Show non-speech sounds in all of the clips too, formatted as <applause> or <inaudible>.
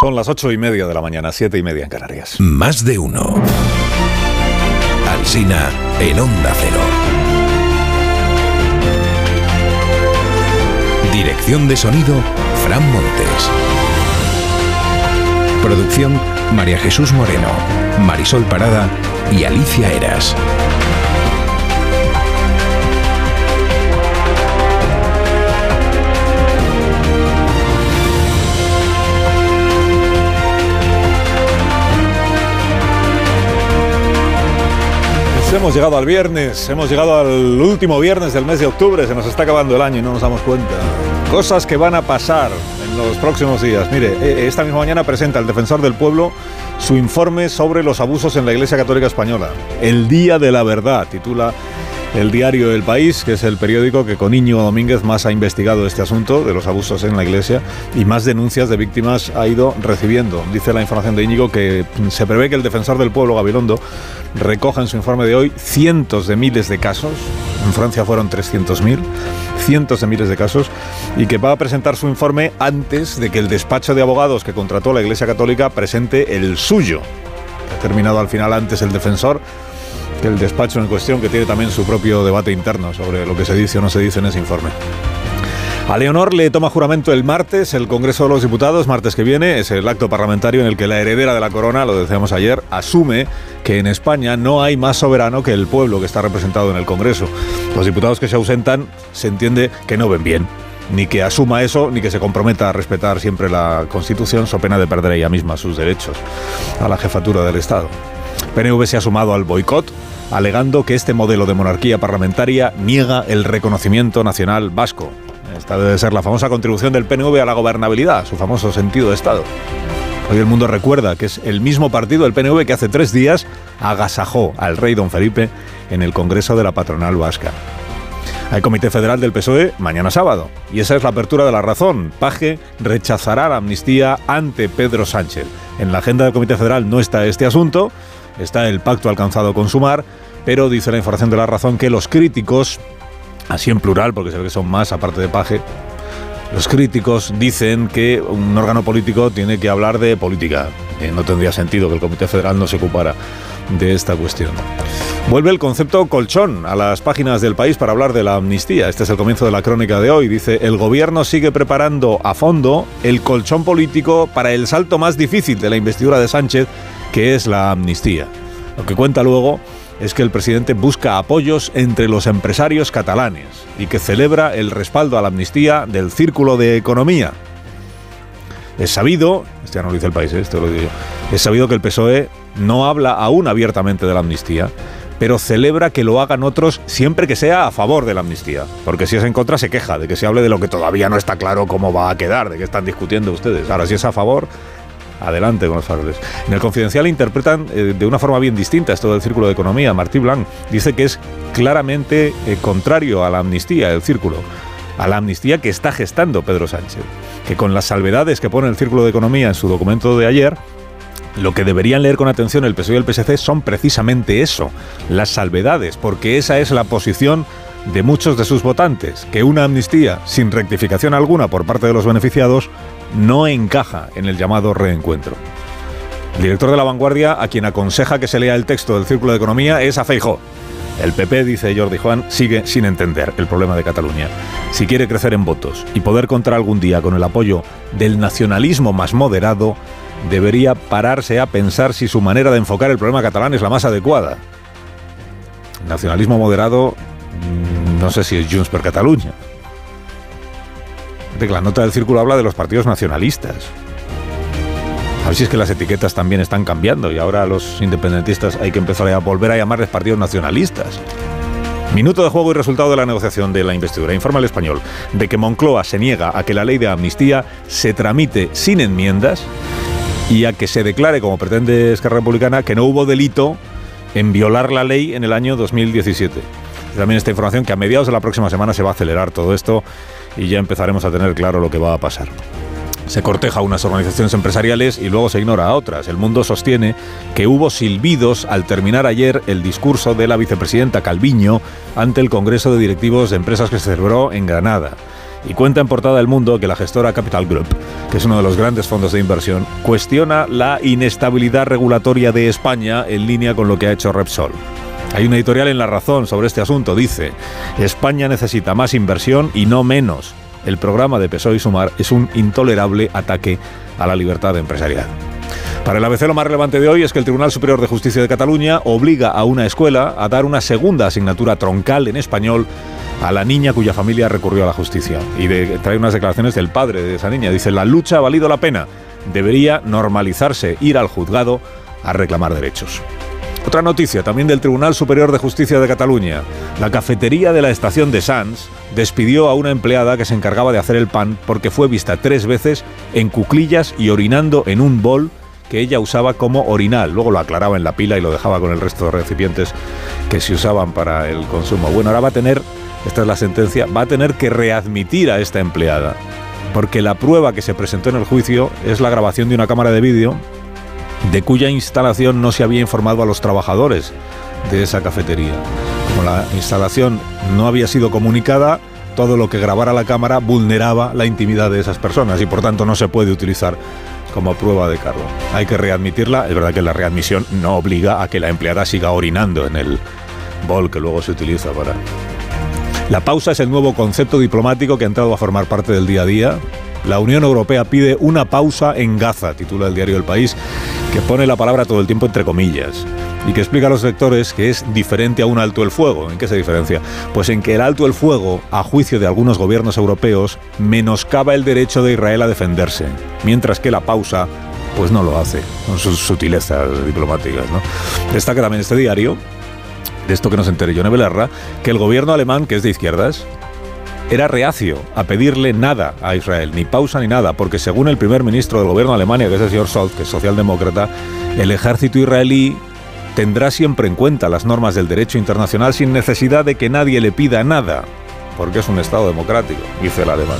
Son las ocho y media de la mañana, siete y media en Canarias. Más de uno. Alsina en Onda Cero. Dirección de sonido, Fran Montes. Producción, María Jesús Moreno, Marisol Parada y Alicia Eras. Hemos llegado al viernes, hemos llegado al último viernes del mes de octubre, se nos está acabando el año y no nos damos cuenta. Cosas que van a pasar en los próximos días. Mire, eh, esta misma mañana presenta el defensor del pueblo su informe sobre los abusos en la Iglesia Católica Española. El Día de la Verdad, titula el diario El País, que es el periódico que con Íñigo Domínguez más ha investigado este asunto de los abusos en la iglesia y más denuncias de víctimas ha ido recibiendo. Dice la información de Íñigo que se prevé que el defensor del pueblo, Gabilondo, recoja en su informe de hoy cientos de miles de casos, en Francia fueron 300.000, cientos de miles de casos, y que va a presentar su informe antes de que el despacho de abogados que contrató la Iglesia Católica presente el suyo. Ha terminado al final antes el defensor el despacho en cuestión, que tiene también su propio debate interno sobre lo que se dice o no se dice en ese informe. A Leonor le toma juramento el martes el Congreso de los Diputados, martes que viene, es el acto parlamentario en el que la heredera de la corona, lo decíamos ayer, asume que en España no hay más soberano que el pueblo que está representado en el Congreso. Los diputados que se ausentan se entiende que no ven bien, ni que asuma eso, ni que se comprometa a respetar siempre la Constitución, so pena de perder ella misma sus derechos a la jefatura del Estado. PNV se ha sumado al boicot, alegando que este modelo de monarquía parlamentaria niega el reconocimiento nacional vasco. Esta debe ser la famosa contribución del PNV a la gobernabilidad, su famoso sentido de Estado. Hoy el mundo recuerda que es el mismo partido del PNV que hace tres días agasajó al rey don Felipe en el Congreso de la Patronal Vasca. Hay Comité Federal del PSOE mañana sábado. Y esa es la apertura de la razón. Paje rechazará la amnistía ante Pedro Sánchez. En la agenda del Comité Federal no está este asunto, está el pacto alcanzado con Sumar, pero dice la información de la razón que los críticos así en plural, porque se ve que son más aparte de Paje, los críticos dicen que un órgano político tiene que hablar de política. Eh, no tendría sentido que el Comité Federal no se ocupara de esta cuestión. Vuelve el concepto colchón a las páginas del país para hablar de la amnistía. Este es el comienzo de la crónica de hoy. Dice, el gobierno sigue preparando a fondo el colchón político para el salto más difícil de la investidura de Sánchez, que es la amnistía. Lo que cuenta luego es que el presidente busca apoyos entre los empresarios catalanes y que celebra el respaldo a la amnistía del Círculo de Economía. Es sabido, este ya no lo dice el país, ¿eh? esto lo digo es sabido que el PSOE no habla aún abiertamente de la amnistía, pero celebra que lo hagan otros siempre que sea a favor de la amnistía. Porque si es en contra se queja de que se hable de lo que todavía no está claro cómo va a quedar, de qué están discutiendo ustedes. Ahora, si es a favor, Adelante con los faroles. En el Confidencial interpretan eh, de una forma bien distinta esto del Círculo de Economía. Martí Blanc dice que es claramente eh, contrario a la amnistía, el Círculo. A la amnistía que está gestando Pedro Sánchez. Que con las salvedades que pone el Círculo de Economía en su documento de ayer, lo que deberían leer con atención el PSOE y el PSC son precisamente eso, las salvedades, porque esa es la posición de muchos de sus votantes, que una amnistía sin rectificación alguna por parte de los beneficiados no encaja en el llamado reencuentro. El director de La Vanguardia, a quien aconseja que se lea el texto del Círculo de Economía, es a. El PP, dice Jordi Juan, sigue sin entender el problema de Cataluña. Si quiere crecer en votos y poder contar algún día con el apoyo del nacionalismo más moderado, debería pararse a pensar si su manera de enfocar el problema catalán es la más adecuada. nacionalismo moderado, mm, no sé si es Junts per Cataluña la nota del círculo habla de los partidos nacionalistas. A ver si es que las etiquetas también están cambiando y ahora los independentistas hay que empezar a volver a llamarles partidos nacionalistas. Minuto de juego y resultado de la negociación de la investidura. Informa el español de que Moncloa se niega a que la ley de amnistía se tramite sin enmiendas y a que se declare, como pretende Esquerra Republicana, que no hubo delito en violar la ley en el año 2017. También esta información que a mediados de la próxima semana se va a acelerar todo esto y ya empezaremos a tener claro lo que va a pasar. Se corteja a unas organizaciones empresariales y luego se ignora a otras. El mundo sostiene que hubo silbidos al terminar ayer el discurso de la vicepresidenta Calviño ante el Congreso de Directivos de Empresas que se celebró en Granada Y cuenta en portada del mundo que la gestora Capital Group, que es uno de los grandes fondos de inversión, cuestiona la inestabilidad regulatoria de España en línea con lo que ha hecho Repsol. Hay una editorial en La Razón sobre este asunto. Dice, España necesita más inversión y no menos. El programa de PSOE y Sumar es un intolerable ataque a la libertad empresarial. Para el ABC lo más relevante de hoy es que el Tribunal Superior de Justicia de Cataluña obliga a una escuela a dar una segunda asignatura troncal en español a la niña cuya familia recurrió a la justicia. Y trae unas declaraciones del padre de esa niña. Dice, la lucha ha valido la pena. Debería normalizarse ir al juzgado a reclamar derechos. Otra noticia también del Tribunal Superior de Justicia de Cataluña. La cafetería de la estación de Sants despidió a una empleada que se encargaba de hacer el pan porque fue vista tres veces en cuclillas y orinando en un bol que ella usaba como orinal. Luego lo aclaraba en la pila y lo dejaba con el resto de recipientes que se usaban para el consumo. Bueno, ahora va a tener, esta es la sentencia, va a tener que readmitir a esta empleada. Porque la prueba que se presentó en el juicio es la grabación de una cámara de vídeo de cuya instalación no se había informado a los trabajadores de esa cafetería. Como la instalación no había sido comunicada, todo lo que grabara la cámara vulneraba la intimidad de esas personas y por tanto no se puede utilizar como prueba de cargo. Hay que readmitirla. Es verdad que la readmisión no obliga a que la empleada siga orinando en el bol que luego se utiliza para... La pausa es el nuevo concepto diplomático que ha entrado a formar parte del día a día. La Unión Europea pide una pausa en Gaza, titula el diario El País, que pone la palabra todo el tiempo entre comillas y que explica a los lectores que es diferente a un alto el fuego. ¿En qué se diferencia? Pues en que el alto el fuego, a juicio de algunos gobiernos europeos, menoscaba el derecho de Israel a defenderse, mientras que la pausa pues no lo hace, con sus sutilezas diplomáticas. ¿no? Destaca también este diario, de esto que nos enteré Yone Belarra, que el gobierno alemán, que es de izquierdas, era reacio a pedirle nada a Israel, ni pausa ni nada, porque según el primer ministro del gobierno de Alemania, que es el señor Scholz, que es socialdemócrata, el ejército israelí tendrá siempre en cuenta las normas del derecho internacional sin necesidad de que nadie le pida nada, porque es un Estado democrático, dice el alemán.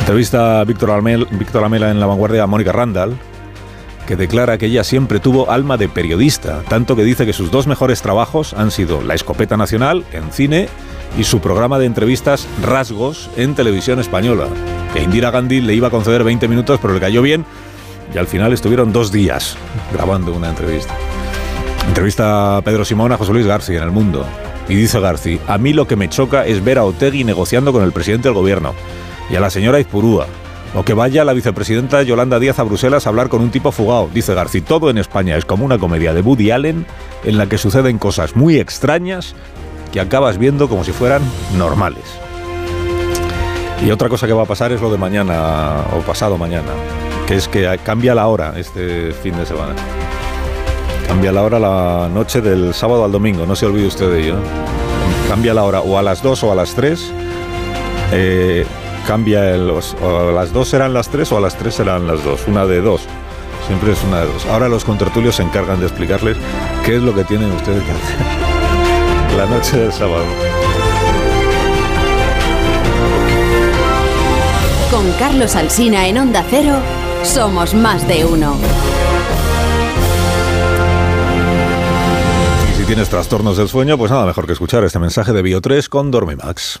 Entrevista a Víctor Amela en La Vanguardia a Mónica Randall, que declara que ella siempre tuvo alma de periodista, tanto que dice que sus dos mejores trabajos han sido La Escopeta Nacional en cine y su programa de entrevistas Rasgos en televisión española, que Indira Gandhi le iba a conceder 20 minutos, pero le cayó bien y al final estuvieron dos días grabando una entrevista. Entrevista a Pedro Simón a José Luis García en El Mundo. Y dice García, a mí lo que me choca es ver a Otegui negociando con el presidente del gobierno y a la señora Izpurúa. O que vaya la vicepresidenta Yolanda Díaz a Bruselas a hablar con un tipo fugado. Dice García, todo en España es como una comedia de Woody Allen en la que suceden cosas muy extrañas que acabas viendo como si fueran normales. Y otra cosa que va a pasar es lo de mañana o pasado mañana, que es que cambia la hora este fin de semana. Cambia la hora la noche del sábado al domingo, no se olvide usted de ello. Cambia la hora o a las 2 o a las 3. Eh, cambia el, o a las 2 serán las 3 o a las 3 serán las 2. Una de dos. Siempre es una de dos. Ahora los contertulios se encargan de explicarles qué es lo que tienen ustedes que hacer <laughs> la noche del sábado. Con Carlos Alsina en Onda Cero, somos más de uno. si tienes trastornos del sueño, pues nada mejor que escuchar este mensaje de Bio3 con Dormimax.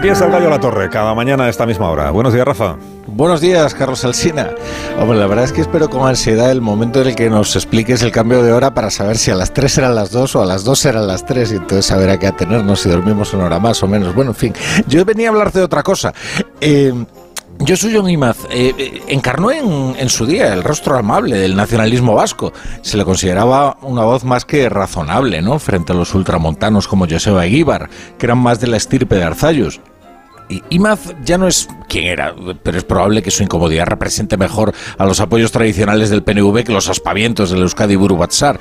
Aquí el Gallo La Torre, cada mañana a esta misma hora. Buenos días, Rafa. Buenos días, Carlos Alsina. Hombre, la verdad es que espero con ansiedad el momento en el que nos expliques el cambio de hora para saber si a las 3 serán las 2 o a las 2 serán las 3 y entonces saber a qué atenernos si dormimos una hora más o menos. Bueno, en fin, yo venía a hablar de otra cosa. Eh, yo soy John Imaz. Eh, eh, encarnó en, su día el rostro amable del nacionalismo vasco. Se le consideraba una voz más que razonable, ¿no? Frente a los ultramontanos como Joseba Eguíbar, que eran más de la estirpe de Arzayus. Imaz ya no es quien era, pero es probable que su incomodidad represente mejor a los apoyos tradicionales del PNV que los aspavientos del Euskadi Buru Batzar.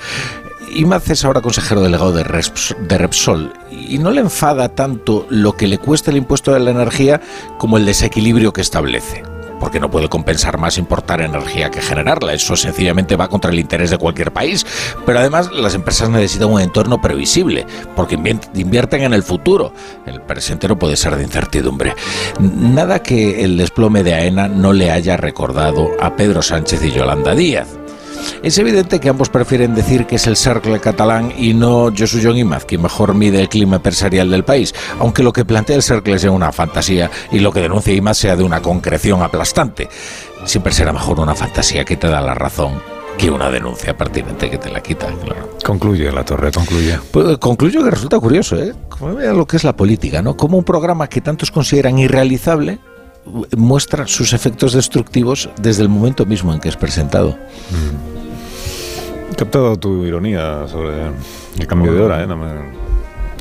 Imaz es ahora consejero delegado de, Repsol y no le enfada tanto lo que le cuesta el impuesto de la energía como el desequilibrio que establece porque no puede compensar más importar energía que generarla. Eso sencillamente va contra el interés de cualquier país. Pero además las empresas necesitan un entorno previsible, porque invierten en el futuro. El presente no puede ser de incertidumbre. Nada que el desplome de AENA no le haya recordado a Pedro Sánchez y Yolanda Díaz. Es evidente que ambos prefieren decir que es el Cercle catalán y no Josu John Imaz quien mejor mide el clima empresarial del país, aunque lo que plantea el Cercle sea una fantasía y lo que denuncia Imaz sea de una concreción aplastante. Siempre será mejor una fantasía que te da la razón que una denuncia pertinente que te la quita, Concluye la torre, concluye. Pues, concluyo que resulta curioso, ¿eh? Vea lo que es la política, ¿no? Como un programa que tantos consideran irrealizable muestra sus efectos destructivos desde el momento mismo en que es presentado. He captado tu ironía sobre el cambio de hora, ¿eh? no,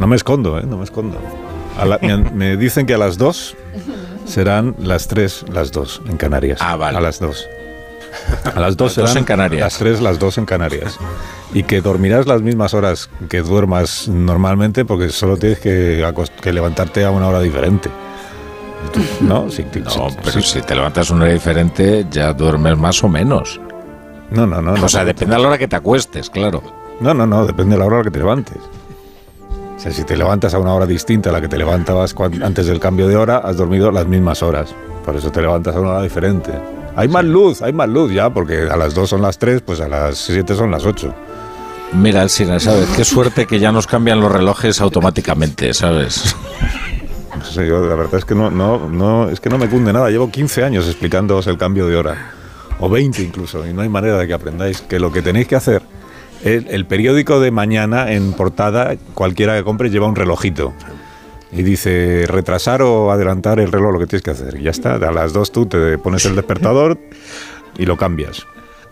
me, escondo, ¿eh? no me escondo. me, dicen que a las dos serán las tres, las dos en Canarias. Ah, vale. A las dos. A las dos serán en Canarias. Las tres, las dos en Canarias. Y que dormirás las mismas horas que duermas normalmente porque solo tienes que, que levantarte a una hora diferente. ¿No? pero si te levantas una hora diferente, ya duermes más o menos. No, no, no. O sea, depende de la hora que te acuestes, claro. No, no, no, depende de la hora a la que te levantes. O sea, si te levantas a una hora distinta a la que te levantabas antes del cambio de hora, has dormido las mismas horas. Por eso te levantas a una hora diferente. Hay más luz, hay más luz ya, porque a las 2 son las 3, pues a las 7 son las 8. Mira, Alcina, ¿sabes? Qué suerte que ya nos cambian los relojes automáticamente, ¿sabes? la verdad es que no, no, no, es que no me cunde nada. Llevo 15 años explicándoos el cambio de hora, o 20 incluso, y no hay manera de que aprendáis que lo que tenéis que hacer es el periódico de mañana en portada, cualquiera que compre lleva un relojito. Y dice retrasar o adelantar el reloj, lo que tienes que hacer. Y ya está, a las dos tú te pones el despertador y lo cambias.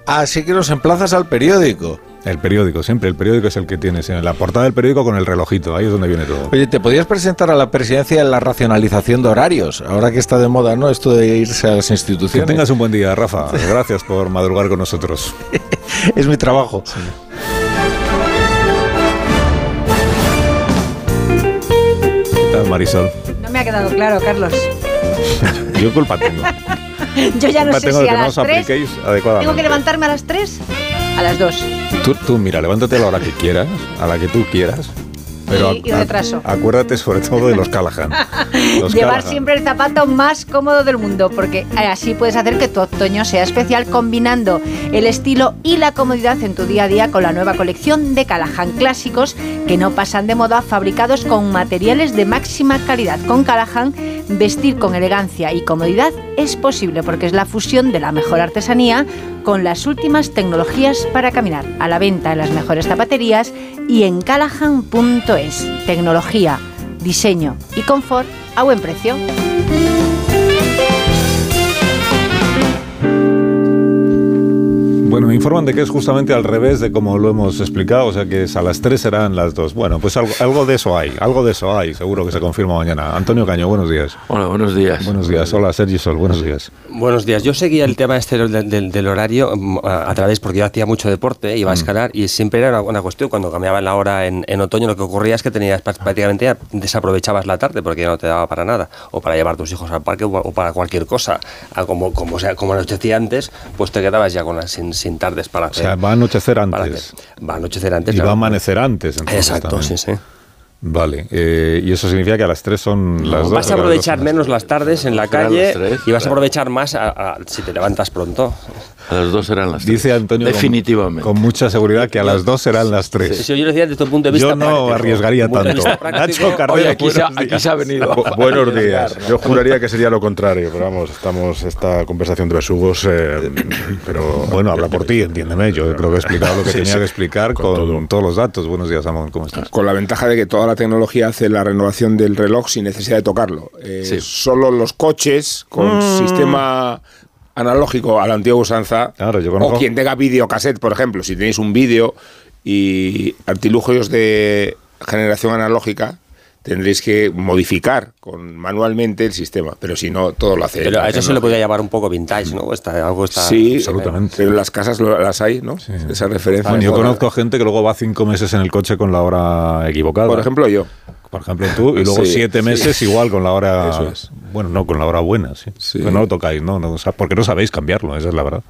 Así que nos emplazas al periódico. El periódico, siempre el periódico es el que tienes. En la portada del periódico con el relojito, ahí es donde viene todo. Oye, ¿te podías presentar a la presidencia en la racionalización de horarios? Ahora que está de moda, ¿no? Esto de irse a las instituciones. Que tengas un buen día, Rafa. Gracias por madrugar con nosotros. <laughs> es mi trabajo. ¿Qué tal, Marisol? No me ha quedado claro, Carlos. <laughs> Yo culpa tengo. <laughs> Yo ya no sé si a las 3 tengo que levantarme a las 3 a las 2. Tú, tú, mira, levántate a la hora que quieras, a la que tú quieras. Pero y, retraso. acuérdate sobre todo de los Callahan. <laughs> Llevar siempre el zapato más cómodo del mundo, porque así puedes hacer que tu otoño sea especial combinando el estilo y la comodidad en tu día a día con la nueva colección de Callahan clásicos que no pasan de moda, fabricados con materiales de máxima calidad. Con Callahan, vestir con elegancia y comodidad es posible porque es la fusión de la mejor artesanía con las últimas tecnologías para caminar. A la venta en las mejores zapaterías y en callahan.es. Tecnología, diseño y confort a buen precio. Bueno, me informan de que es justamente al revés de como lo hemos explicado, o sea que es a las 3 serán las 2. Bueno, pues algo, de eso hay, algo de eso hay, seguro que se confirma mañana. Antonio Caño, buenos días. Hola, buenos días. Buenos días. Hola, Sergi Sol, buenos días. Buenos días. Yo seguía el tema este del, horario mm, a, través, porque yo hacía mucho deporte, iba a mm. escalar y siempre era una, cuestión, cuando cambiaba la hora en, otoño, lo que ocurría es que tenías prácticamente desaprovechabas la tarde porque ya no te daba para nada, o para llevar tus hijos al parque o, para cualquier cosa, como, como, sea, como anochecía antes, pues te quedabas ya con las sin, sin tardes para hacer. O sea, va a anochecer antes. Va a anochecer antes. Y va a amanecer antes. Exacto, sí, sí. Vale, eh, y eso significa que a las 3 son las 2. Vas a aprovechar menos las tardes en la calle y vas a aprovechar más si te levantas pronto. A las 2 serán las 3. Dice Antonio Definitivamente. Con, mucha seguridad que a las 2 serán las 3. Sí, yo lo decía desde tu punto de vista Yo no arriesgaría tanto. Nacho Carrera, aquí, se, aquí se ha venido. buenos días. Yo juraría que sería lo contrario, pero vamos, estamos esta conversación de besugos, eh, pero... Bueno, habla por ti, entiéndeme. Yo creo que he explicado lo que tenía que explicar con, todos los datos. Buenos días, Amón, ¿cómo estás? Con la ventaja de que toda la tecnología hace la renovación del reloj sin necesidad de tocarlo. Eh, solo los coches con mm. sistema analógico a la antigua usanza, o quien tenga videocassette, por ejemplo, si tenéis un vídeo y artilugios de generación analógica, tendréis que modificar con manualmente el sistema, pero si no, todo lo hace. Pero a eso se le podría llamar un poco vintage, ¿no? Está, algo está, sí, absolutamente. Pero en las casas las hay, ¿no? Esa referencia. yo conozco gente que luego va cinco meses en el coche con la hora equivocada. Por ejemplo, yo. Por ejemplo, tú, y luego siete meses igual con la hora. <laughs> Eso es. Bueno, no, con la hora buena, sí. Pero no lo tocáis, ¿no? no porque no sabéis cambiarlo, esa es la verdad.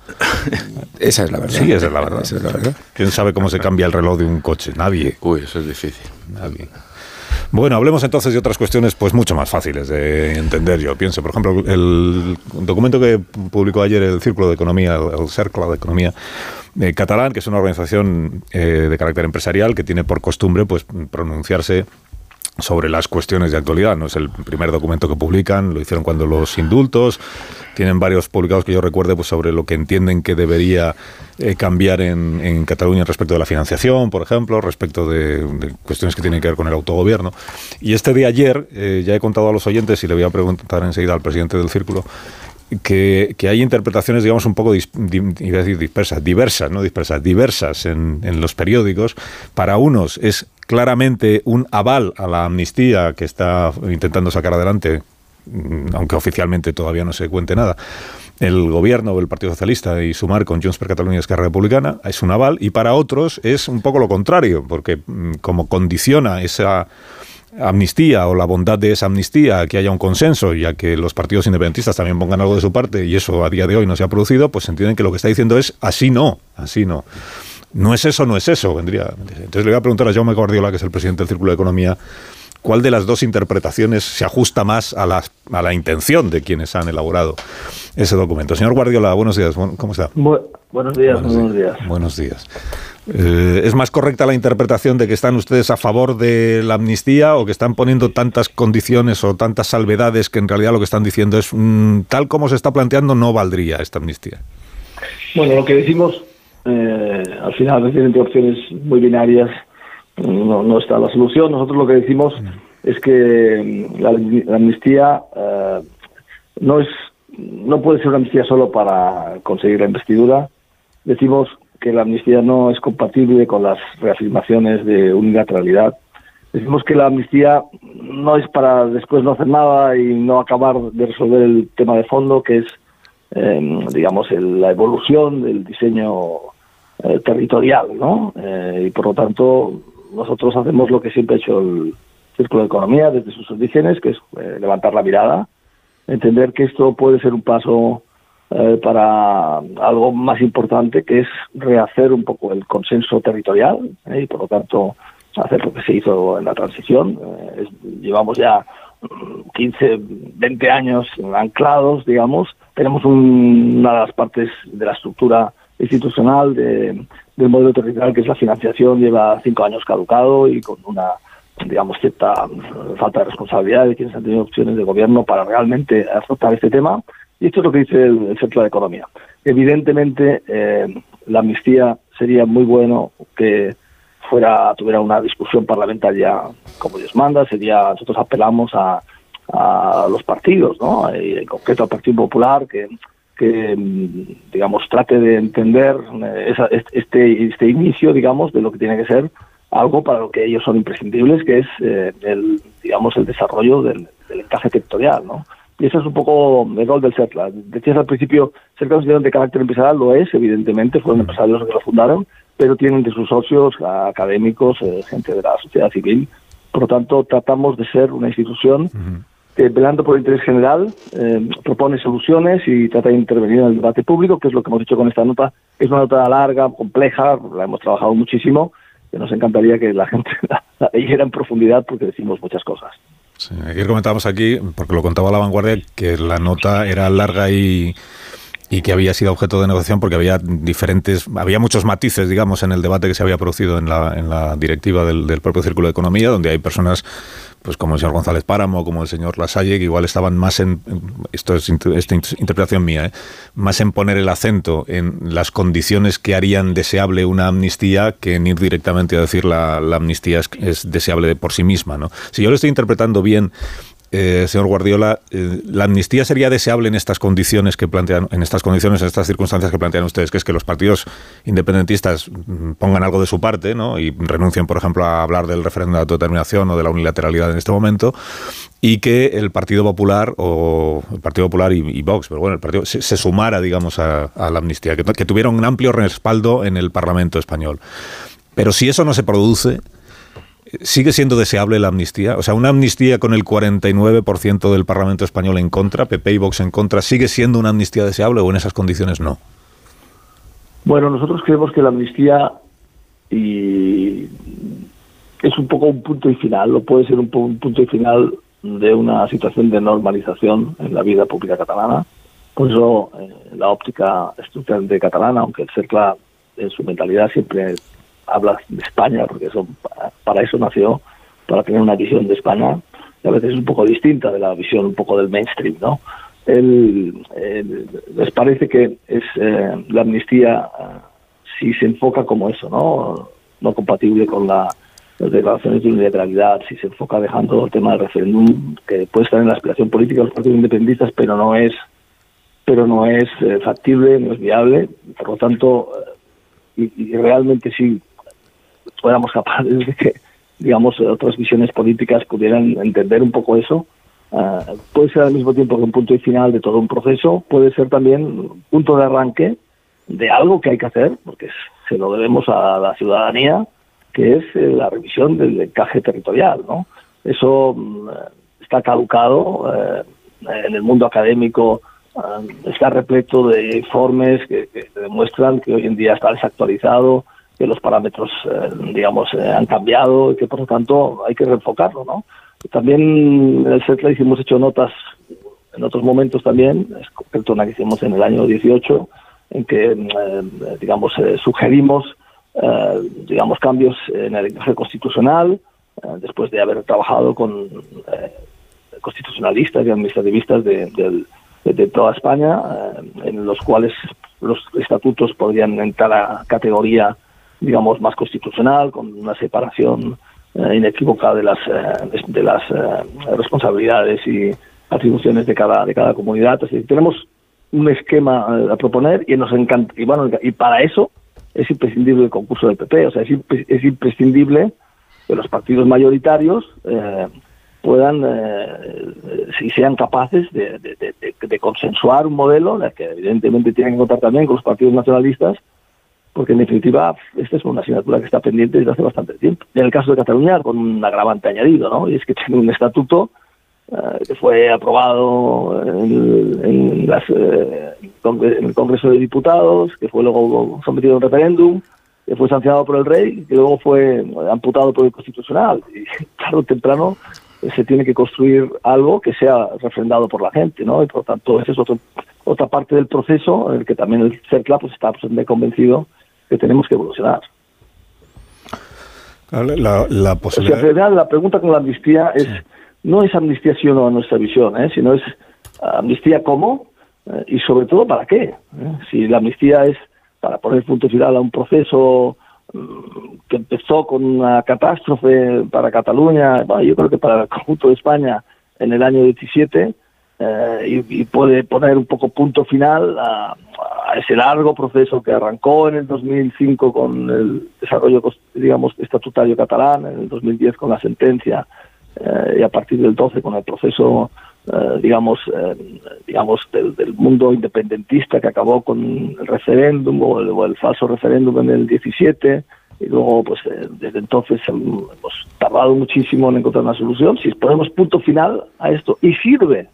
<laughs> esa es la verdad. Sí, esa es la verdad. Esa es la verdad. ¿Quién sabe cómo se cambia el reloj de un coche? Nadie. Uy, eso es difícil. Nadie. Bueno, hablemos entonces de otras cuestiones pues mucho más fáciles de entender, yo pienso. Por ejemplo, el documento que publicó ayer el Círculo de Economía, el Cercle de Economía eh, catalán, que es una organización eh, de carácter empresarial que tiene por costumbre pues pronunciarse sobre las cuestiones de actualidad. No es el primer documento que publican, lo hicieron cuando los indultos, tienen varios publicados que yo recuerde pues, sobre lo que entienden que debería eh, cambiar en, en, Cataluña respecto de la financiación, por ejemplo, respecto de, cuestiones que tienen que ver con el autogobierno. Y este de ayer, eh, ya he contado a los oyentes y le voy a preguntar enseguida al presidente del círculo, que, hay interpretaciones, digamos, un poco decir dispersas, diversas, no dispersas, diversas en, en, los periódicos. Para unos es claramente un aval a la amnistía que está intentando sacar adelante, mm, aunque oficialmente todavía no se cuente nada. El gobierno del Partido Socialista y sumar con Junts per Catalunya y Esquerra Republicana es un aval y para otros es un poco lo contrario, porque mm, como condiciona esa amnistía o la bondad de esa amnistía que haya un consenso y a que los partidos independentistas también pongan algo de su parte y eso a día de hoy no se ha producido, pues entienden que lo que está diciendo es así no, así no. No es eso, no es eso, vendría. Entonces le voy a preguntar a Jaume Guardiola, que es el presidente del Círculo de Economía, ¿cuál de las dos interpretaciones se ajusta más a la, a la intención de quienes han elaborado ese documento? Señor Guardiola, buenos días, ¿cómo está? buenos días, buenos, días. Buenos días. Eh, ¿Es más correcta la interpretación de que están ustedes a favor de la amnistía o que están poniendo tantas condiciones o tantas salvedades que en realidad lo que están diciendo es mm, tal como se está planteando no valdría esta amnistía? Bueno, lo que decimos eh, al final veces entre opciones muy binarias no, está la solución. Nosotros lo que decimos es que mm, la, amnistía eh, no es no puede ser una amnistía solo para conseguir la investidura. Decimos que la amnistía no es compatible con las reafirmaciones de unilateralidad. Decimos que la amnistía no es para después no hacer nada y no acabar de resolver el tema de fondo, que es, eh, digamos, la evolución del diseño eh, territorial, ¿no? Eh, y por lo tanto, nosotros hacemos lo que siempre ha hecho el Círculo de Economía desde sus orígenes, que es eh, levantar la mirada, entender que esto puede ser un paso para algo más importante, que es rehacer un poco el consenso territorial y por lo tanto hacer lo que se hizo en la transición. llevamos ya 15, 20 años anclados, digamos. Tenemos una de las partes de la estructura institucional de, del modelo territorial, que es la financiación, lleva cinco años caducado y con una, digamos, cierta falta de responsabilidad de quienes han tenido opciones de gobierno para realmente afrontar este tema. Y esto es lo que dice el, Centro de Economía. Evidentemente, eh, la amnistía sería muy bueno que fuera tuviera una discusión parlamentaria como Dios manda. Sería nosotros apelamos a, los partidos, ¿no? En concreto al Partido Popular que mm, digamos trate de entender eh, este este inicio digamos de lo que tiene que ser algo para lo que ellos son imprescindibles que es eh, el digamos el desarrollo del, encaje territorial no y ese es un poco el rol del CERCLA decías al principio CERCLA es de carácter empresarial lo es evidentemente fueron empresarios los que lo fundaron pero tienen de sus socios académicos eh, gente de la sociedad civil por lo tanto tratamos de ser una institución que velando por el interés general, eh, propone soluciones y trata de intervenir en el debate público, que es lo que hemos hecho con esta nota. Es una nota larga, compleja, la hemos trabajado muchísimo, que nos encantaría que la gente <laughs> la, leyera en profundidad porque decimos muchas cosas. Sí, ayer comentábamos aquí, porque lo contaba la vanguardia, que la nota era larga y, y que había sido objeto de negociación porque había diferentes, había muchos matices, digamos, en el debate que se había producido en la, en la directiva del, propio Círculo de Economía, donde hay personas pues como el señor González Páramo, como el señor Lasalle, que igual estaban más en, esto es esta interpretación mía, ¿eh? más en poner el acento en las condiciones que harían deseable una amnistía que en ir directamente a decir la, la amnistía es, deseable por sí misma. ¿no? Si yo lo estoy interpretando bien, eh, señor Guardiola, eh, ¿la amnistía sería deseable en estas condiciones que plantean, en estas condiciones, en estas circunstancias que plantean ustedes, que es que los partidos independentistas mm, pongan algo de su parte, ¿no? Y renuncien, por ejemplo, a hablar del referéndum de autodeterminación o de la unilateralidad en este momento, y que el Partido Popular o el Partido Popular y, Vox, pero bueno, el partido se, sumara, digamos, a, la amnistía, que, que tuviera un amplio respaldo en el Parlamento español. Pero si eso no se produce, ¿Sigue siendo deseable la amnistía? O sea, una amnistía con el 49% del Parlamento español en contra, PP y Vox en contra, ¿sigue siendo una amnistía deseable o en esas condiciones no? Bueno, nosotros creemos que la amnistía es un poco un punto y final, o puede ser un, punto y final de una situación de normalización en la vida pública catalana. Por eso eh, la óptica estructuralmente catalana, aunque el CERCLA en su mentalidad siempre habla de España, porque eso para eso nació, para tener una visión de España, y a veces es un poco distinta de la visión un poco del mainstream, ¿no? les parece que es eh, la amnistía eh, si se enfoca como eso, ¿no? No compatible con la, las declaraciones de unilateralidad, si se enfoca dejando el tema del referéndum, que puede estar en la aspiración política de los partidos independentistas, pero no es pero no es eh, factible, no es viable, por lo tanto, y realmente sí fuéramos capaces de que, digamos, otras visiones políticas pudieran entender un poco eso. Ah, puede ser al mismo tiempo que un punto y final de todo un proceso, puede ser también un punto de arranque de algo que hay que hacer, porque se lo debemos a la ciudadanía, que es eh, la revisión del encaje territorial. ¿no? Eso mm, está caducado eh, en el mundo académico. Ah, está repleto de informes que demuestran que hoy en día está desactualizado, que los parámetros, eh, digamos, eh, han cambiado y que por lo tanto hay que reenfocarlo, ¿no? También en el CETLA hicimos hecho notas en otros momentos también, concreto una que hicimos en el año 18, en que, eh, digamos, sugerimos, digamos, cambios en el encaje constitucional, después de haber trabajado con constitucionalistas y administrativistas de, de toda España, en los cuales los estatutos podrían entrar a categoría digamos, más constitucional, con una separación eh, inequívoca de las, eh, de las eh, responsabilidades y atribuciones de cada, de cada comunidad. tenemos un esquema a proponer y nos encanta, y bueno, y para eso es imprescindible el concurso del PP, o sea, es, es imprescindible que los partidos mayoritarios puedan, si sean capaces de, de, consensuar un modelo, que evidentemente tienen que contar también con los partidos nacionalistas, porque en definitiva esta es una asignatura que está pendiente desde hace bastante tiempo. En el caso de Cataluña, con un agravante añadido, ¿no? Y es que tiene un estatuto eh, que fue aprobado en, las, eh, en, el Congreso de Diputados, que fue luego sometido a un referéndum, que fue sancionado por el rey, que luego fue amputado por el Constitucional. Y <laughs> tarde o temprano eh, se tiene que construir algo que sea refrendado por la gente, ¿no? Y por lo tanto, esa es otra parte del proceso en el que también el CERCLA pues, está absolutamente convencido que tenemos que evolucionar. La, la posibilidad... O la pregunta con la amnistía es no es amnistía sí o no a nuestra visión, ¿eh? sino es amnistía cómo eh, y sobre todo para qué. ¿eh? Si la amnistía es para poner punto final a un proceso mm, que empezó con una catástrofe para Cataluña, yo creo que para el conjunto de España en el año 17, eh, y, puede poner un poco punto final a, ese largo proceso que arrancó en el 2005 con el desarrollo, digamos, estatutario catalán, en el 2010 con la sentencia eh, y a partir del 12 con el proceso, eh, digamos, digamos del, mundo independentista que acabó con el referéndum o el, falso referéndum en el 17 y luego pues desde entonces hemos tardado muchísimo en encontrar una solución. Si ponemos punto final a esto y sirve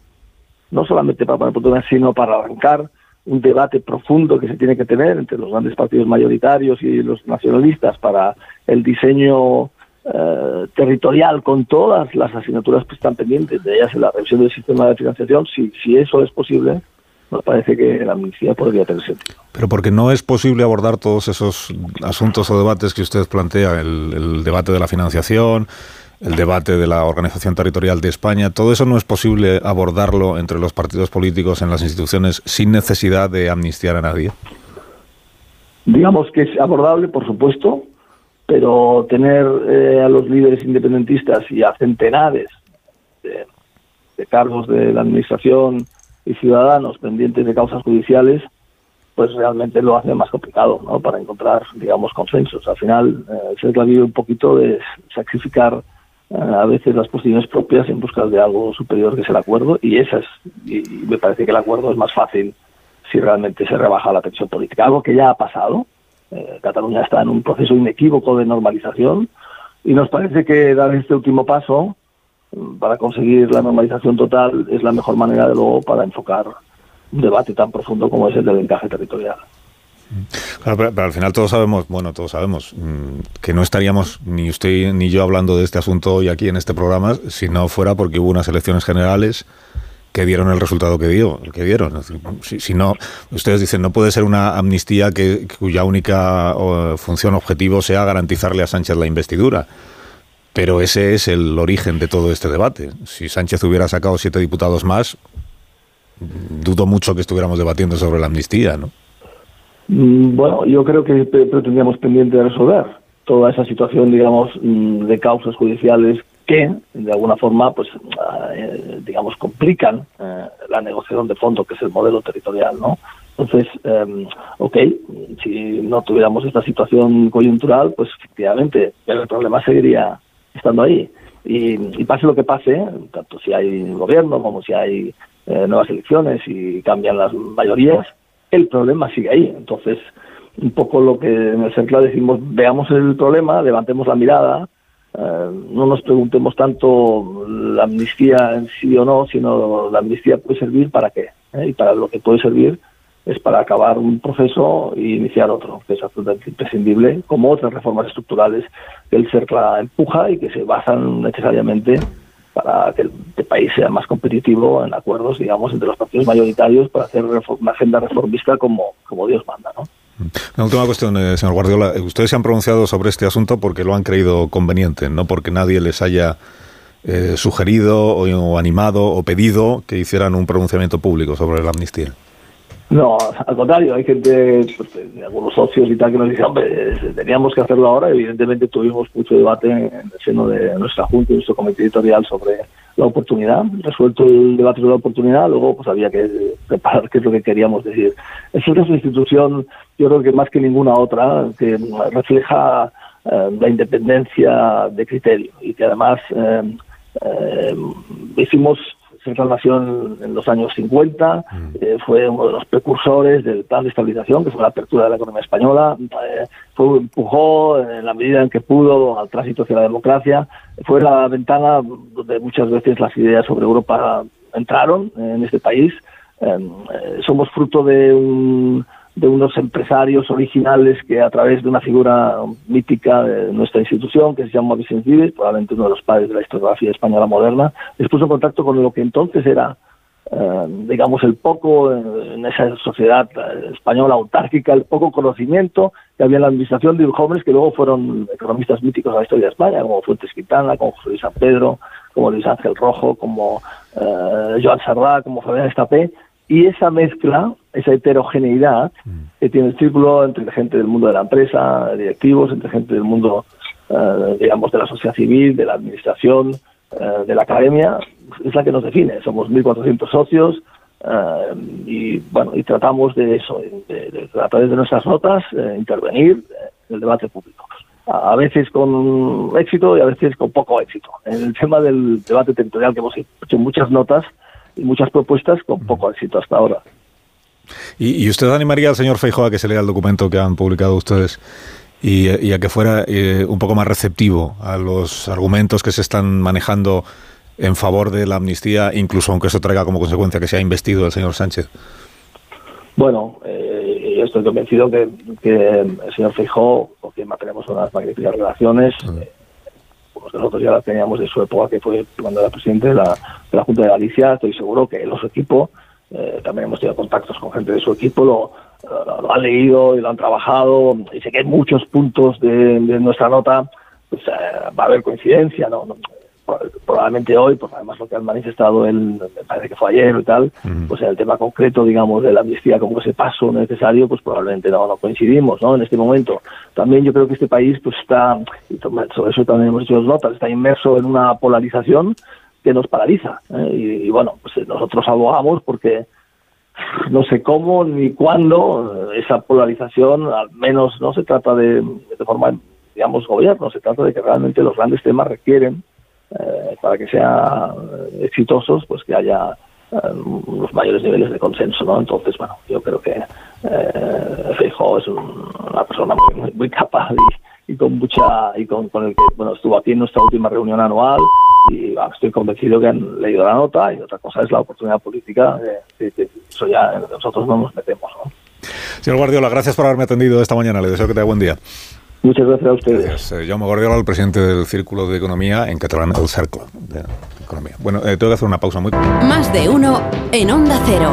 no solamente para poner punto sino para arrancar un debate profundo que se tiene que tener entre los grandes partidos mayoritarios y los nacionalistas para el diseño eh, territorial con todas las asignaturas que están pendientes de ellas en la revisión del sistema de financiación, si, si eso es posible, nos parece que la amnistía podría tener sentido. Pero porque no es posible abordar todos esos asuntos o debates que usted plantea, el debate de la financiación, el debate de la organización territorial de España, todo eso no es posible abordarlo entre los partidos políticos en las instituciones sin necesidad de amnistiar a nadie. Digamos que es abordable, por supuesto, pero tener eh, a los líderes independentistas y a centenares de cargos de la administración y ciudadanos pendientes de causas judiciales, pues realmente lo hace más complicado, ¿no? Para encontrar, digamos, consensos. Al final, eh, se vive un poquito de sacrificar a veces las posiciones propias en busca de algo superior que es el acuerdo y esas y, me parece que el acuerdo es más fácil si realmente se rebaja la tensión política algo que ya ha pasado eh, Cataluña está en un proceso inequívoco de normalización y nos parece que dar este último paso mm, para conseguir la normalización total es la mejor manera de luego para enfocar un debate tan profundo como es el del encaje territorial. Pero, al final todos sabemos, bueno, todos sabemos mm, que no estaríamos ni usted ni yo hablando de este asunto hoy aquí en este programa si no fuera porque hubo unas elecciones generales que dieron el resultado que dio, que dieron. Si, no, ustedes dicen, no puede ser una amnistía cuya única función objetivo sea garantizarle a Sánchez la investidura. Pero ese es el origen de todo este debate. Si Sánchez hubiera sacado siete diputados más, dudo mucho que estuviéramos debatiendo sobre la amnistía, ¿no? Mm, bueno, yo creo que pretendíamos pendiente de resolver toda esa situación, digamos, mm, de causas judiciales que, de alguna forma, pues, eh, digamos, complican eh, la negociación de fondo, que es el modelo territorial, ¿no? Entonces, eh, ok, si no tuviéramos esta situación coyuntural, pues efectivamente el problema seguiría estando ahí. Y, y pase lo que pase, tanto si hay gobierno como si hay nuevas elecciones y cambian las mayorías, el problema sigue ahí. Entonces, un poco lo que en el CERCLA decimos, veamos el problema, levantemos la mirada, eh, no nos preguntemos tanto la amnistía en sí o no, sino la amnistía puede servir para qué. ¿Eh? Y para lo que puede servir es para acabar un proceso y iniciar otro, que es absolutamente imprescindible, como otras reformas estructurales que el CERCLA empuja y que se basan necesariamente para que el, país sea más competitivo en acuerdos, digamos, entre los partidos mayoritarios para hacer una agenda reformista como, como Dios manda, ¿no? La última cuestión, eh, señor Guardiola. Ustedes se han pronunciado sobre este asunto porque lo han creído conveniente, no porque nadie les haya eh, sugerido o, animado o pedido que hicieran un pronunciamiento público sobre la amnistía. No, al contrario, hay gente, pues, algunos socios y tal, que nos dicen, hombre, teníamos que hacerlo ahora. Evidentemente tuvimos mucho debate en el seno de nuestra Junta y nuestro comité editorial sobre la oportunidad. Resuelto el debate sobre la oportunidad, luego pues había que preparar qué es lo que queríamos decir. Es una institución, yo creo que más que ninguna otra, que refleja eh, la independencia de criterio y que además eh, eh, hicimos Central Nación en los años 50, mm. eh, fue uno de los precursores del plan de estabilización, que fue la apertura de la economía española, eh, fue, empujó en la medida en que pudo al tránsito hacia la democracia, fue la ventana donde muchas veces las ideas sobre Europa entraron en este país. Eh, somos fruto de un de unos empresarios originales que a través de una figura mítica de nuestra institución, que se llama Vicente Vives, probablemente uno de los padres de la historiografía española moderna, les puso contacto con lo que entonces era, eh, digamos, el poco, en esa sociedad eh, española autárquica, el poco conocimiento que había en la administración de jóvenes que luego fueron economistas míticos de la historia de España, como Fuentes Quintana, como José Luis San Pedro, como Luis Ángel Rojo, como eh, Joan Sardá, como Fabián Estapé, y esa mezcla, esa heterogeneidad mm. que tiene el círculo entre gente del mundo de la empresa, directivos, entre gente del mundo, eh, digamos, de la sociedad civil, de la administración, eh, de la academia, es la que nos define. Somos 1.400 socios eh, y, bueno, y tratamos de eso, de, a través de nuestras notas, intervenir en el debate público. A veces con éxito y a veces con poco éxito. En el tema del debate territorial que hemos hecho muchas notas, y muchas propuestas con poco éxito hasta ahora. ¿Y, usted animaría al señor Feijóo a que se lea el documento que han publicado ustedes y, a que fuera eh, un poco más receptivo a los argumentos que se están manejando en favor de la amnistía, incluso aunque eso traiga como consecuencia que sea investido el señor Sánchez? Bueno, eh, yo estoy convencido que, el señor Feijóo, porque mantenemos unas magníficas relaciones, eh, nosotros ya la teníamos de su época, que fue cuando era presidente de la, Junta de Galicia. Estoy seguro que los equipos, eh, también hemos tenido contactos con gente de su equipo, lo, han leído y lo han trabajado. Y sé que hay muchos puntos de, nuestra nota, pues eh, va a haber coincidencia, ¿no? Probablemente hoy, pues además lo que han manifestado él, me parece que fue ayer y tal, pues en el tema concreto, digamos, de la amnistía como ese paso necesario, pues probablemente no, no coincidimos, ¿no? En este momento. También yo creo que este país, pues está, y sobre eso también hemos hecho notas, está inmerso en una polarización que nos paraliza. ¿eh? Y, bueno, pues nosotros abogamos porque no sé cómo ni cuándo esa polarización, al menos no se trata de, de formar, digamos, gobierno, se trata de que realmente los grandes temas requieren, para que sean exitosos, pues que haya los mayores niveles de consenso, ¿no? Entonces, bueno, yo creo que eh, es una persona muy, muy, capaz y, con mucha y con, el que bueno estuvo aquí en nuestra última reunión anual y estoy convencido que han leído la nota y otra cosa es la oportunidad política que, eso ya nosotros no nos metemos. ¿no? Señor Guardiola, gracias por haberme atendido esta mañana. Le deseo que tenga buen día. Muchas gracias a ustedes. Gracias. Eh, Jaume Guardiola, el presidente del Círculo de Economía, en catalán, el Cerco de Economía. Bueno, eh, tengo que hacer una pausa muy... Más de uno en Onda Cero.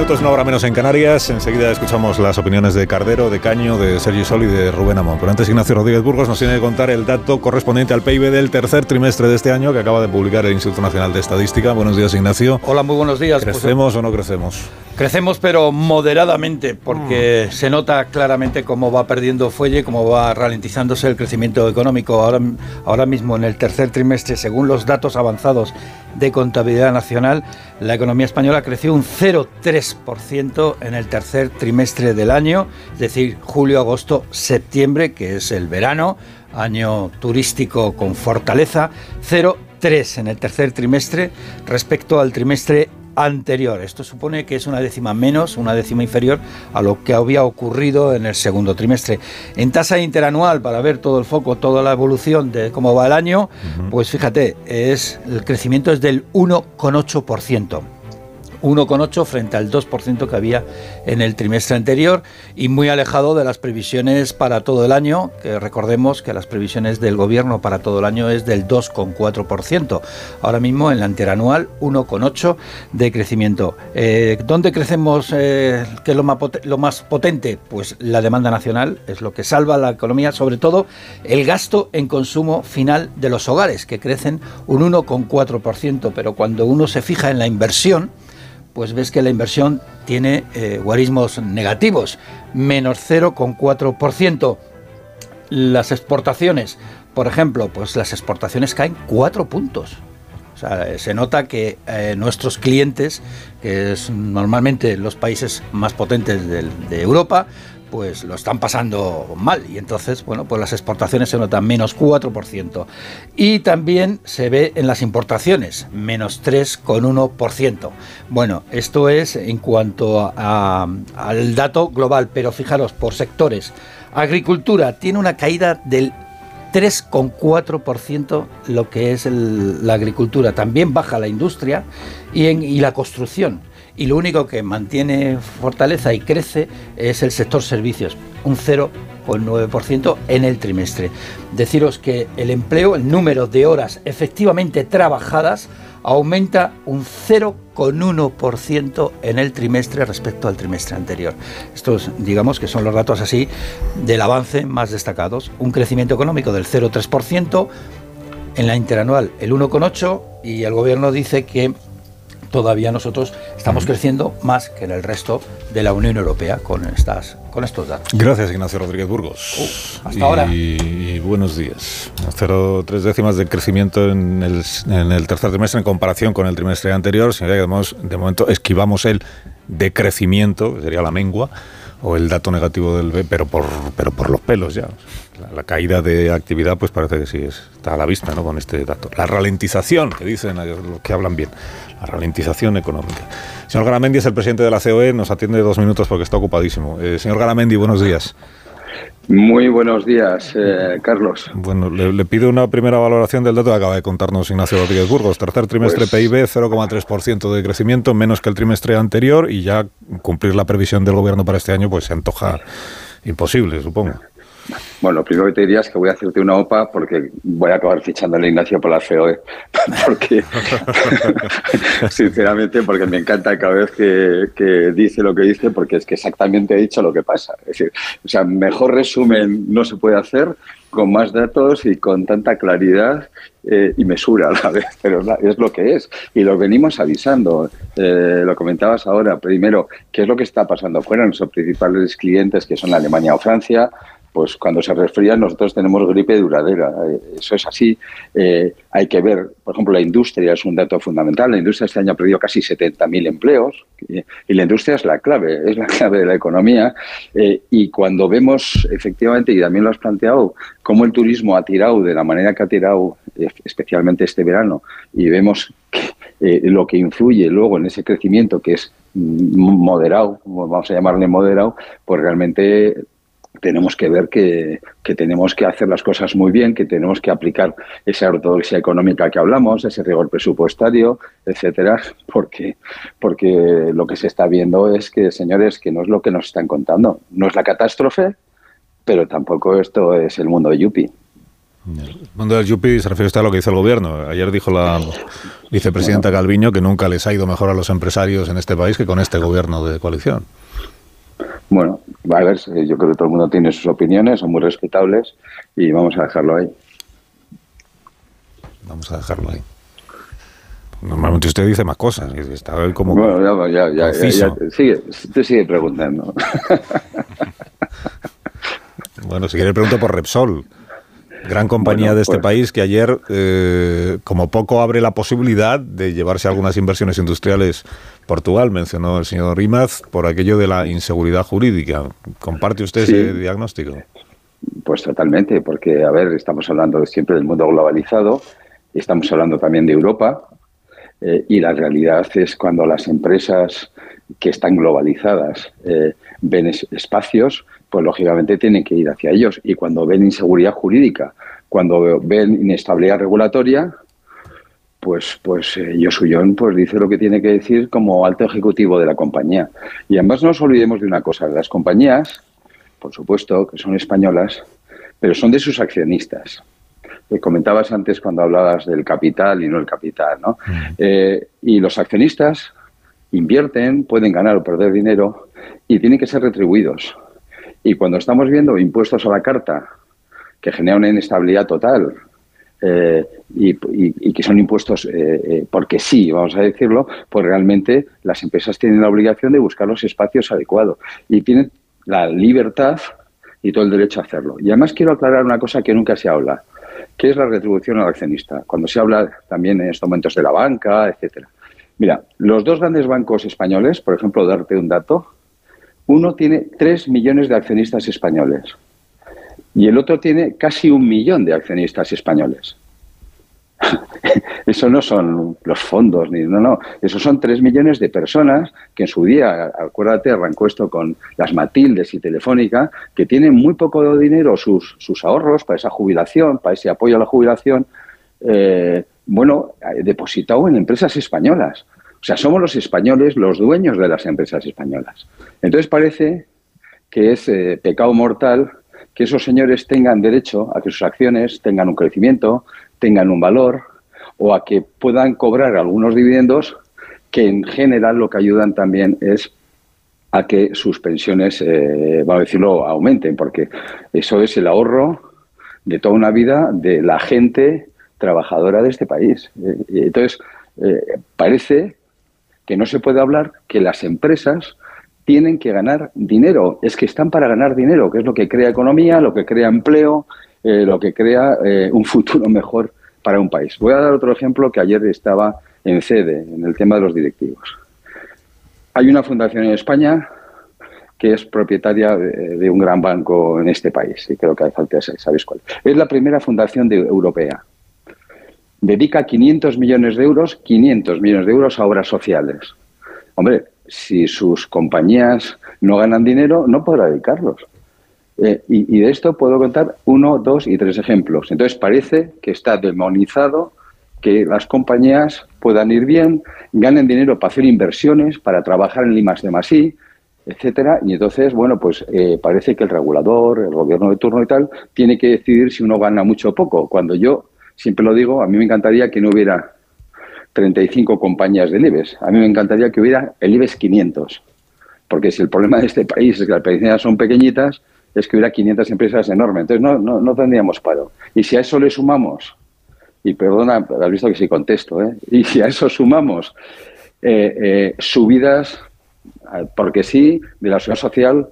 Minutos, una hora menos en Canarias. Enseguida escuchamos las opiniones de Cardero, de Caño, de Sergio Sol y de Rubén Amón. Pero antes, Ignacio Rodríguez Burgos nos tiene que contar el dato correspondiente al PIB del tercer trimestre de este año que acaba de publicar el Instituto Nacional de Estadística. Buenos días, Ignacio. Hola, muy buenos días. ¿Crecemos o no crecemos? Crecemos, pero moderadamente, porque mm. se nota claramente cómo va perdiendo fuelle, cómo va ralentizándose el crecimiento económico. Ahora, ahora mismo, en el tercer trimestre, según los datos avanzados de contabilidad nacional, la economía española creció un 0,3% en el tercer trimestre del año, es decir, julio, agosto, septiembre, que es el verano, año turístico con fortaleza, 0,3 en el tercer trimestre respecto al trimestre anterior. Esto supone que es una décima menos, una décima inferior a lo que había ocurrido en el segundo trimestre. En tasa interanual, para ver todo el foco, toda la evolución de cómo va el año, pues fíjate, es, el crecimiento es del 1,8%. 1,8 frente al 2% que había en el trimestre anterior y muy alejado de las previsiones para todo el año, que recordemos que las previsiones del gobierno para todo el año es del 2,4%. Ahora mismo en la interanual 1,8 de crecimiento. Eh, ¿Dónde crecemos? Eh, ¿Qué es lo más, lo más potente? Pues la demanda nacional es lo que salva la economía, sobre todo el gasto en consumo final de los hogares, que crecen un 1,4%, pero cuando uno se fija en la inversión, pues ves que la inversión tiene eh, guarismos negativos, menos 0,4%. Las exportaciones, por ejemplo, pues las exportaciones caen 4 puntos. O sea, se nota que eh, nuestros clientes, que es normalmente los países más potentes de Europa, pues lo están pasando mal y entonces, bueno, pues las exportaciones se notan menos 4%. Y también se ve en las importaciones, menos 3,1%. Bueno, esto es en cuanto al dato global, pero fijaros, por sectores. Agricultura tiene una caída del 3,4% lo que es la agricultura. También baja la industria y la construcción y lo único que mantiene fortaleza y crece es el sector servicios, un 0,9% en el trimestre. Deciros que el empleo, el número de horas efectivamente trabajadas, aumenta un 0,1% en el trimestre respecto al trimestre anterior. Estos, digamos que son los datos así del avance más destacados. Un crecimiento económico del 0,3%, en la interanual el 1,8% y el gobierno dice que todavía nosotros estamos creciendo más que en el resto de la Unión Europea con, estas, con estos datos. Gracias, Ignacio Rodríguez Burgos. Uh, hasta ahora. Y buenos días. 0,3 décimas de crecimiento en el, en el, tercer trimestre en comparación con el trimestre anterior. Significa que de momento esquivamos el decrecimiento, que sería la mengua, o el dato negativo del B, pero por, pero por los pelos ya. La, caída de actividad, pues parece que sí está a la vista, ¿no? Con este dato. La ralentización, que dicen los que hablan bien, la ralentización económica. Señor Garamendi es el presidente de la COE, nos atiende dos minutos porque está ocupadísimo. Eh, señor Garamendi, buenos días. Muy buenos días, eh, Carlos. Bueno, le, pido una primera valoración del dato que acaba de contarnos Ignacio Rodríguez Burgos. Tercer trimestre pues PIB, 0,3% de crecimiento, menos que el trimestre anterior, y ya cumplir la previsión del gobierno para este año pues se antoja imposible, supongo. Bueno, lo primero que te diría es que voy a hacerte una OPA porque voy a acabar fichando a Ignacio por la FEOE. Porque, <laughs> sinceramente, porque me encanta cada vez que, dice lo que dice, porque es que exactamente ha dicho lo que pasa. Es decir, o sea, mejor resumen no se puede hacer con más datos y con tanta claridad eh, y mesura a la vez, <laughs> pero es lo que es. Y lo venimos avisando. Eh, lo comentabas ahora, primero, ¿qué es lo que está pasando afuera? Nuestros principales clientes, que son Alemania o Francia, pues cuando se resfrían nosotros tenemos gripe duradera. Eh, eso es así. Eh, hay que ver, por ejemplo, la industria es un dato fundamental. La industria este año ha perdido casi 70.000 empleos y la industria es la clave, es la <laughs> clave de la economía. Eh, y cuando vemos efectivamente, y también lo has planteado, cómo el turismo ha tirado de la manera que ha tirado, especialmente este verano, y vemos lo que influye luego en ese crecimiento que es moderado, vamos a llamarle moderado, pues realmente tenemos que ver que, tenemos que hacer las cosas muy bien, que tenemos que aplicar esa ortodoxia económica que hablamos, ese rigor presupuestario, etcétera, porque, porque lo que se está viendo es que, señores, que no es lo que nos están contando. No es la catástrofe, pero tampoco esto es el mundo de Yupi. El mundo del Yupi se refiere a lo que hizo el gobierno. Ayer dijo la vicepresidenta Calviño que nunca les ha ido mejor a los empresarios en este país que con este gobierno de coalición. Bueno, a ver, yo creo que todo el mundo tiene sus opiniones, son muy respetables y vamos a dejarlo ahí. Vamos a dejarlo ahí. Normalmente usted dice más cosas. Está como bueno, ya, ya, ya, ya, sigue, usted sigue preguntando. <laughs> bueno, si quiere pregunto por Repsol. Gran compañía de este pues- país que ayer, eh, como poco, abre la posibilidad de llevarse algunas inversiones industriales Portugal, mencionó el señor Rimaz, por aquello de la inseguridad jurídica. ¿Comparte usted ese diagnóstico? Pues totalmente, porque, a ver, estamos hablando siempre del mundo globalizado, estamos hablando también de Europa, eh, y la realidad es cuando las empresas que están globalizadas eh, ven espacios, pues lógicamente tienen que ir hacia ellos. Y cuando ven inseguridad jurídica, cuando ven inestabilidad regulatoria, pues, pues eh, Yosuyon pues dice lo que tiene que decir como alto ejecutivo de la compañía. Y además no nos olvidemos de una cosa, las compañías, por supuesto, que son españolas, pero son de sus accionistas. Eh, comentabas antes cuando hablabas del capital y no el capital, ¿no? Mm. Eh, y los accionistas invierten, pueden ganar o perder dinero y tienen que ser retribuidos. Y cuando estamos viendo impuestos a la carta que generan una inestabilidad total eh, y, que son impuestos eh, eh, porque sí, vamos a decirlo, pues realmente las empresas tienen la obligación de buscar los espacios adecuados y tienen la libertad y todo el derecho a hacerlo. Y además quiero aclarar una cosa que nunca se habla, que es la retribución al accionista. Cuando se habla también en estos momentos de la banca, etcétera. Mira, los dos grandes bancos españoles, por ejemplo, darte un dato, uno tiene 3 millones de accionistas españoles y el otro tiene casi un millón de accionistas españoles. <laughs> Eso no son los fondos, ni no, no. Esos son 3 millones de personas que en su día, acuérdate, arrancó esto con las Matildes y Telefónica, que tienen muy poco dinero, sus, sus ahorros para esa jubilación, para ese apoyo a la jubilación, eh, bueno, depositado en empresas españolas. O sea, somos los españoles los dueños de las empresas españolas. Entonces parece que es eh, pecado mortal que esos señores tengan derecho a que sus acciones tengan un crecimiento, tengan un valor o a que puedan cobrar algunos dividendos que en general lo que ayudan también es a que sus pensiones, eh, vamos a decirlo, aumenten, porque eso es el ahorro de toda una vida de la gente trabajadora de este país. Eh, entonces, parece que no se puede hablar que las empresas tienen que ganar dinero. Es que están para ganar dinero, que es lo que crea economía, lo que crea empleo, eh, lo que crea eh, un futuro mejor para un país. Voy a dar otro ejemplo que ayer estaba en sede, en el tema de los directivos. Hay una fundación en España que es propietaria de, un gran banco en este país, y creo que falta sabéis cuál. Es la primera fundación de, europea dedica 500 millones de euros, 500 millones de euros a obras sociales. Hombre, si sus compañías no ganan dinero, no podrá dedicarlos. Eh, y, de esto puedo contar uno, dos y tres ejemplos. Entonces parece que está demonizado que las compañías puedan ir bien, ganen dinero para hacer inversiones, para trabajar en Limas de Masí, etcétera. Y entonces, bueno, pues eh, parece que el regulador, el gobierno de turno y tal, tiene que decidir si uno gana mucho o poco. Cuando yo siempre lo digo, a mí me encantaría que no hubiera 35 compañías del IBEX. A mí me encantaría que hubiera el IBEX 500. Porque si el problema de este país es que las empresas son pequeñitas, es que hubiera 500 empresas enormes. Entonces no, no, no tendríamos paro. Y si a eso le sumamos, y perdona, has visto que sí contesto, ¿eh? y si a eso sumamos eh, eh, subidas porque sí, de la seguridad social,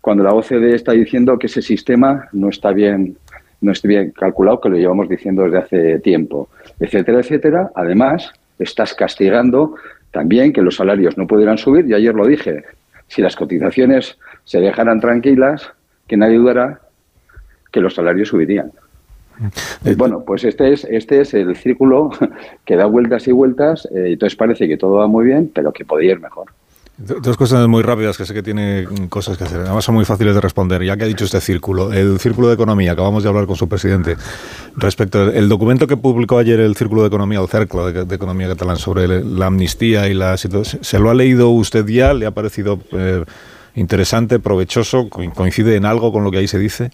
cuando la OCDE está diciendo que ese sistema no está bien, no está bien calculado, que lo llevamos diciendo desde hace tiempo, etcétera, etcétera. Además, estás castigando también que los salarios no pudieran subir, y ayer lo dije, si las cotizaciones se dejaran tranquilas, que nadie dudará que los salarios subirían. Eh, bueno, pues este es, este es el círculo <laughs> que da vueltas y vueltas, y eh, entonces parece que todo va muy bien, pero que podría ir mejor. Dos cosas muy rápidas que sé que tiene cosas que hacer. Además son muy fáciles de responder. Ya que ha dicho este círculo, el círculo de economía, acabamos de hablar con su presidente respecto al documento que publicó ayer el círculo de economía, el cerco de, economía catalán sobre la amnistía y la situación. ¿Se lo ha leído usted ya? ¿Le ha parecido eh, interesante, provechoso? ¿Coincide en algo con lo que ahí se dice?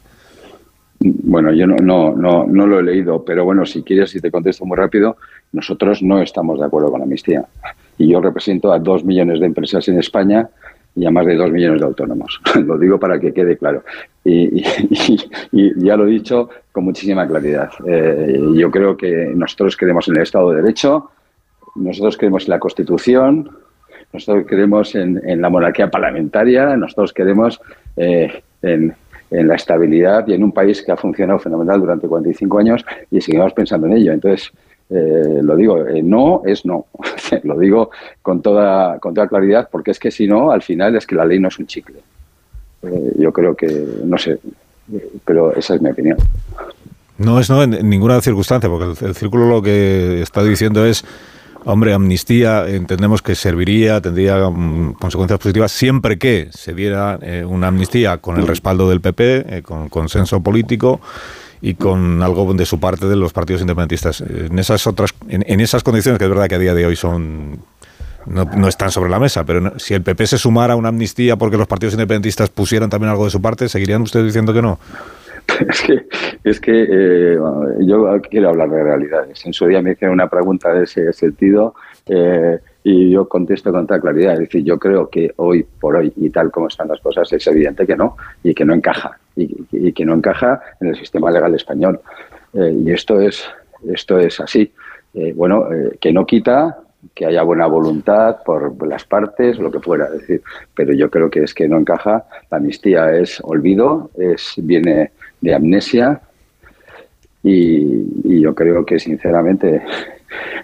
Bueno, yo no, no, no, no lo he leído, pero bueno, si quieres, si te contesto muy rápido, nosotros no estamos de acuerdo con la amnistía y yo represento a dos millones de empresas en España y a más de dos millones de autónomos. <laughs> lo digo para que quede claro. <laughs> Y, ya lo he dicho con muchísima claridad. Eh, yo creo que nosotros creemos en el Estado de Derecho, nosotros creemos en la Constitución, nosotros creemos en, la monarquía parlamentaria, nosotros creemos eh, en, en la estabilidad y en un país que ha funcionado fenomenal durante 45 años y seguimos pensando en ello. Entonces, eh, lo digo, eh, no es no. <laughs> lo digo con toda, con toda claridad, porque es que si no, al final es que la ley no es un chicle. Eh, yo creo que, no sé, pero esa es mi opinión. No es no en, ninguna circunstancia, porque el, círculo lo que está diciendo es, hombre, amnistía entendemos que serviría, tendría mm, consecuencias positivas siempre que se diera una amnistía con el respaldo del PP, con consenso político y con algo de su parte de los partidos independentistas. En esas otras, en, esas condiciones que es verdad que a día de hoy son no, están sobre la mesa, pero si el PP se sumara a una amnistía porque los partidos independentistas pusieran también algo de su parte, ¿seguirían ustedes diciendo que no? <laughs> Es que, es que eh, yo quiero hablar de realidades. En su día me hicieron una pregunta de ese sentido. Eh, y yo contesto con toda claridad, es decir, yo creo que hoy por hoy y tal como están las cosas es evidente que no y que no encaja y, que no encaja en el sistema legal español. Eh, y esto es, esto es así. Eh, bueno, eh, que no quita que haya buena voluntad por las partes, lo que fuera, decir, pero yo creo que es que no encaja. La amnistía es olvido, es viene de amnesia y yo creo que sinceramente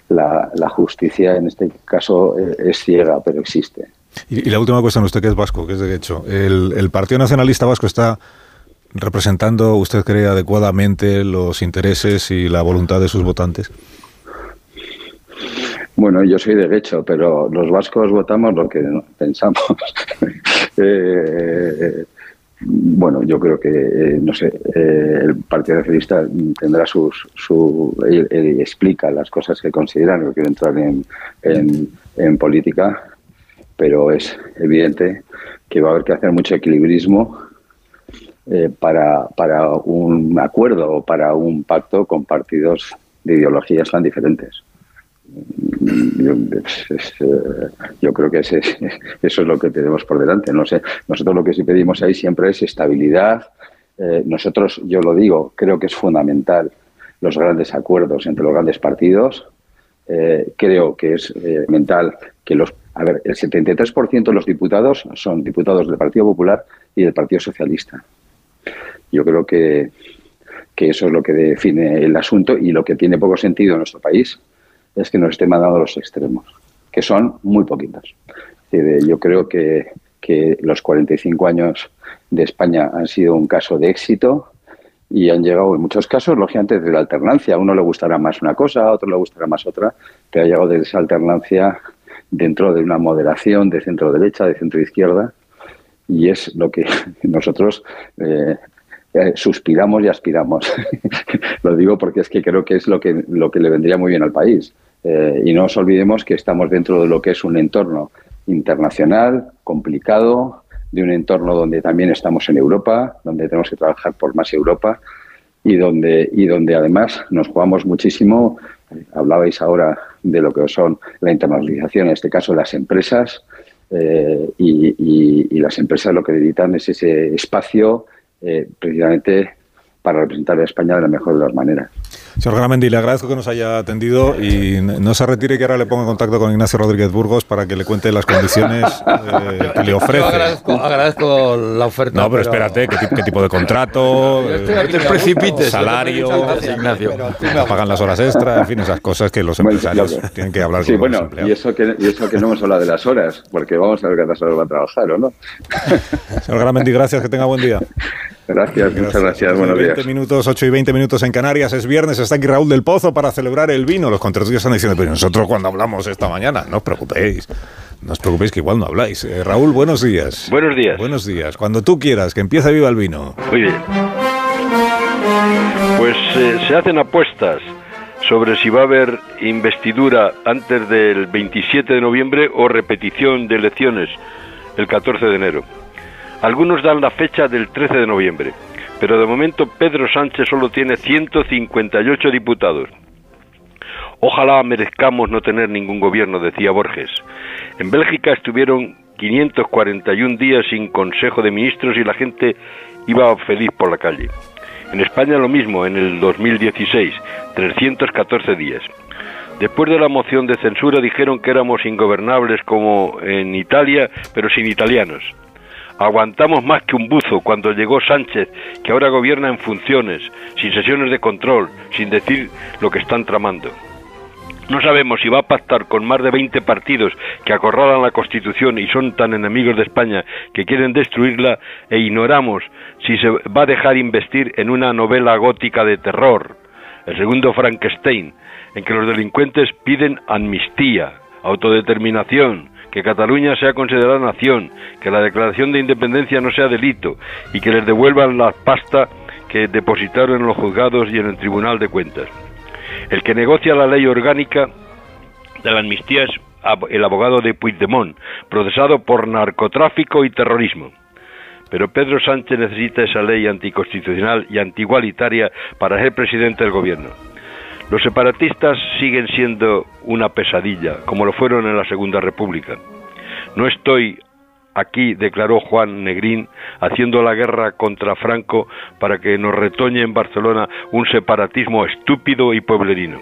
la, justicia en este caso eh, es ciega, pero existe. Y, la última cuestión, usted que es vasco, que es de hecho, el, el Partido Nacionalista Vasco está representando, usted cree, adecuadamente los intereses y la voluntad de sus votantes. Bueno, yo soy de hecho, pero los vascos votamos lo que pensamos. <laughs> eh, bueno, yo creo que, eh, no sé, eh, el Partido Socialista tendrá sus, su, explica las cosas que consideran, no quiero entrar en, en, política, pero es evidente que va a haber que hacer mucho equilibrismo eh, para, para un acuerdo o para un pacto con partidos de ideologías tan diferentes. Yo, eh, yo creo que ese, <laughs> eso es lo que tenemos por delante. No sé, nosotros lo que sí pedimos ahí siempre es estabilidad. Eh, nosotros, yo lo digo, creo que es fundamental los grandes acuerdos entre los grandes partidos. Eh, creo que es fundamental que los, a ver, el 73% de los diputados son diputados del Partido Popular y del Partido Socialista. Yo creo que, que eso es lo que define el asunto y lo que tiene poco sentido en nuestro país es que nos estén mandando los extremos, que son muy poquitos. Yo creo que, que los 45 años de España han sido un caso de éxito y han llegado en muchos casos, lógicamente, desde la alternancia. A uno le gustará más una cosa, a otro le gustará más otra, pero ha llegado desde esa alternancia dentro de una moderación de centro-derecha, de centro-izquierda, y es lo que <laughs> nosotros eh, eh, suspiramos y aspiramos. <laughs> lo digo porque es que creo que es lo que, lo que le vendría muy bien al país. Eh, y no nos olvidemos que estamos dentro de lo que es un entorno internacional, complicado, de un entorno donde también estamos en Europa, donde tenemos que trabajar por más Europa y donde, y donde además nos jugamos muchísimo. Hablabais ahora de lo que son la internacionalización, en este caso las empresas, eh, y, las empresas lo que necesitan es ese espacio eh, precisamente para representar a España de la mejor de las maneras. Señor Gramendi, le agradezco que nos haya atendido y no se retire que ahora le pongo en contacto con Ignacio Rodríguez Burgos para que le cuente las condiciones <laughs> eh, que le ofrece. agradezco, la oferta. No, pero, espérate, ¿qué, tipo de contrato? precipites. Salario, Ignacio. Pagan las horas extras, en fin, esas cosas que los empresarios tienen que hablar sí, bueno, Y eso, que, y eso que no hemos hablado de las horas, porque vamos a ver cuántas horas va a trabajar, ¿o no? Señor Gramendi, gracias, que tenga buen día. <laughs> Gracias, muchas gracias. Buenos 20 minutos, 8 y 20 minutos en Canarias. Es viernes, está aquí Raúl del Pozo para celebrar el vino. Los contratos están diciendo, pero nosotros cuando hablamos esta mañana, no os preocupéis. No os preocupéis que igual no habláis. Eh, Raúl, buenos días. Buenos días. Buenos días. Cuando tú quieras, que empiece viva el vino. Muy bien. Pues eh, se hacen apuestas sobre si va a haber investidura antes del 27 de noviembre o repetición de elecciones el 14 de enero. Algunos dan la fecha del 13 de noviembre, pero de momento Pedro Sánchez solo tiene 158 diputados. Ojalá merezcamos no tener ningún gobierno, decía Borges. En Bélgica estuvieron 541 días sin Consejo de Ministros y la gente iba feliz por la calle. En España lo mismo, en el 2016, 314 días. Después de la moción de censura dijeron que éramos ingobernables como en Italia, pero sin italianos. Aguantamos más que un buzo cuando llegó Sánchez, que ahora gobierna en funciones, sin sesiones de control, sin decir lo que están tramando. No sabemos si va a pactar con más de 20 partidos que acorralan la Constitución y son tan enemigos de España que quieren destruirla e ignoramos si se va a dejar investir en una novela gótica de terror, el segundo Frankenstein, en que los delincuentes piden amnistía, autodeterminación, que Cataluña sea considerada nación, que la declaración de independencia no sea delito y que les devuelvan la pasta que depositaron en los juzgados y en el Tribunal de Cuentas. El que negocia la ley orgánica de la amnistía es el abogado de Puigdemont, procesado por narcotráfico y terrorismo. Pero Pedro Sánchez necesita esa ley anticonstitucional y antigualitaria para ser presidente del gobierno. Los separatistas siguen siendo una pesadilla, como lo fueron en la Segunda República. No estoy aquí, declaró Juan Negrín, haciendo la guerra contra Franco para que nos retoñe en Barcelona un separatismo estúpido y pueblerino.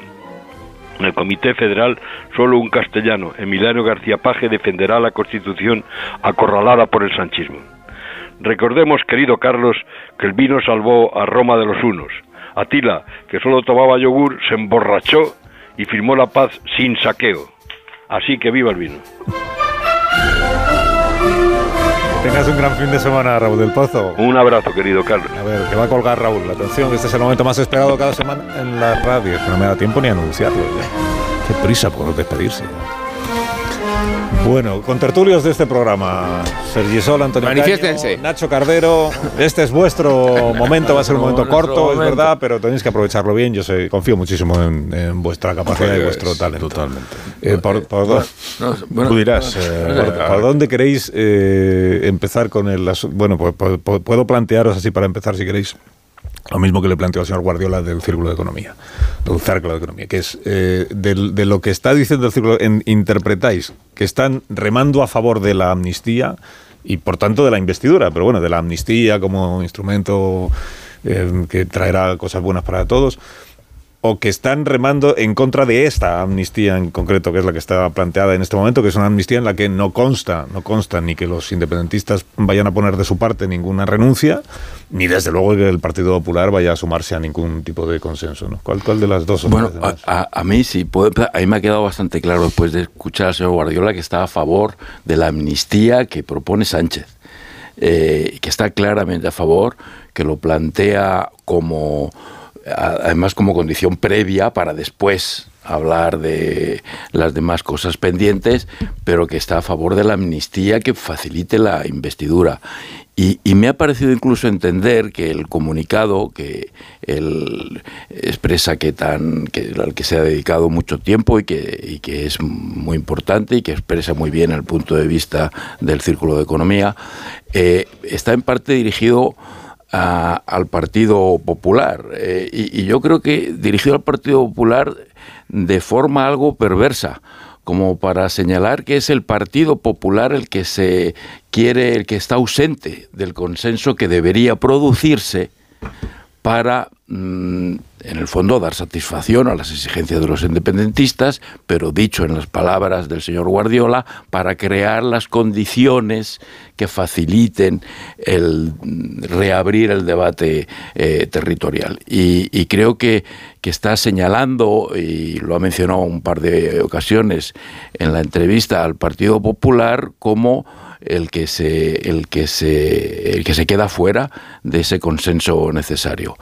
En el Comité Federal, solo un castellano, Emiliano García Paje, defenderá la Constitución acorralada por el sanchismo. Recordemos, querido Carlos, que el vino salvó a Roma de los unos, Atila, que solo tomaba yogur, se emborrachó y firmó la paz sin saqueo. Así que viva el vino. Tengas un gran fin de semana, Raúl del Pozo. Un abrazo, querido Carlos. A ver, que va a colgar Raúl. La atención, este es el momento más esperado cada semana en la radio. Que no me da tiempo ni anunciarlo. Qué prisa por despedirse. Bueno, con tertulios de este programa, Sergi Sol, Antonio Manifiéstense. Nacho Cardero, este es vuestro momento, va a ser un momento corto, es verdad, pero tenéis que aprovecharlo bien. Yo sé, confío muchísimo en, vuestra capacidad y vuestro talento. Totalmente. Eh, por, tú dirás, eh, por, dónde queréis eh, empezar con el... Bueno, pues, puedo plantearos así para empezar si queréis lo mismo que le planteó al señor Guardiola del Círculo de Economía, del Círculo de Economía, que es eh, de, lo que está diciendo el Círculo, interpretáis que están remando a favor de la amnistía y por tanto de la investidura, pero bueno, de la amnistía como instrumento eh, que traerá cosas buenas para todos o que están remando en contra de esta amnistía en concreto, que es la que está planteada en este momento, que es una amnistía en la que no consta, no consta ni que los independentistas vayan a poner de su parte ninguna renuncia, ni desde luego que el Partido Popular vaya a sumarse a ningún tipo de consenso. ¿no? ¿Cuál, ¿Cuál de las dos? Bueno, a, mí sí, a mí me ha quedado bastante claro después de escuchar al señor Guardiola que está a favor de la amnistía que propone Sánchez, eh, que está claramente a favor, que lo plantea como además como condición previa para después hablar de las demás cosas pendientes, pero que está a favor de la amnistía que facilite la investidura. Y, me ha parecido incluso entender que el comunicado que él expresa que tan que, al que se ha dedicado mucho tiempo y que, que es muy importante y que expresa muy bien el punto de vista del Círculo de Economía, eh, está en parte dirigido al Partido Popular. Eh, y, y yo creo que dirigido al Partido Popular de forma algo perversa como para señalar que es el Partido Popular el que se quiere, el que está ausente del consenso que debería producirse para, mm, en el fondo, dar satisfacción a las exigencias de los independentistas, pero dicho en las palabras del señor Guardiola, para crear las condiciones que faciliten el reabrir el debate eh, territorial. Y, creo que, está señalando, y lo ha mencionado un par de ocasiones en la entrevista al Partido Popular, como el que se, el que se, el que se queda fuera de ese consenso necesario.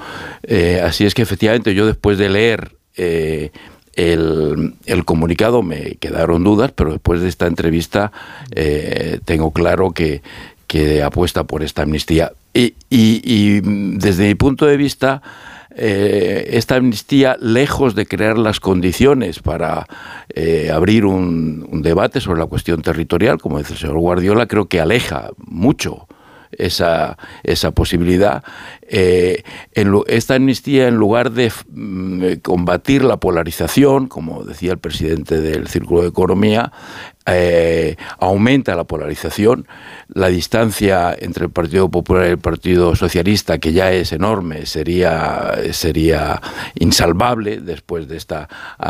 Eh, así es que efectivamente yo después de leer eh, el, comunicado me quedaron dudas, pero después de esta entrevista eh, tengo claro que, que apuesta por esta amnistía. Y, y desde mi punto de vista, eh, esta amnistía, lejos de crear las condiciones para eh, abrir un, debate sobre la cuestión territorial, como dice el señor Guardiola, creo que aleja mucho esa, esa posibilidad. Eh, esta amnistía, en lugar de mm, combatir la polarización, como decía el presidente del Círculo de Economía, eh, aumenta la polarización, la distancia entre el Partido Popular y el Partido Socialista, que ya es enorme, sería, sería insalvable después de esta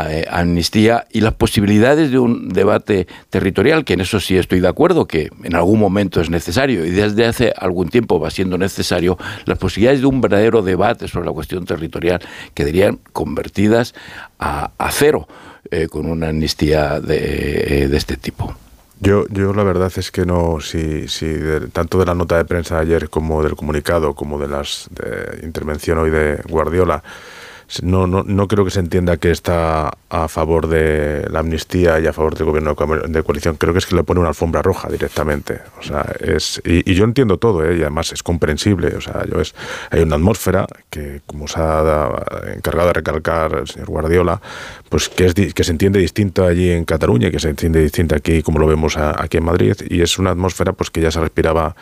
eh, amnistía, y las posibilidades de un debate territorial, que en eso sí estoy de acuerdo, que en algún momento es necesario, y desde hace algún tiempo va siendo necesario, las posibilidades de un verdadero debate sobre la cuestión territorial quedarían convertidas a cero. Eh, con una amnistía de, eh, de, este tipo. Yo, yo la verdad es que no, si, si tanto de la nota de prensa de ayer como del comunicado, como de las de intervención hoy de Guardiola, no, no, no creo que se entienda que está a favor de la amnistía y a favor del gobierno de coalición. Creo que es que le pone una alfombra roja directamente. O sea, es, y, yo entiendo todo, ¿eh? y además es comprensible. O sea, yo es, hay una atmósfera que, como se ha encargado de recalcar el señor Guardiola, pues que, es, que se entiende distinto allí en Cataluña que se entiende distinto aquí como lo vemos aquí en Madrid. Y es una atmósfera pues que ya se respiraba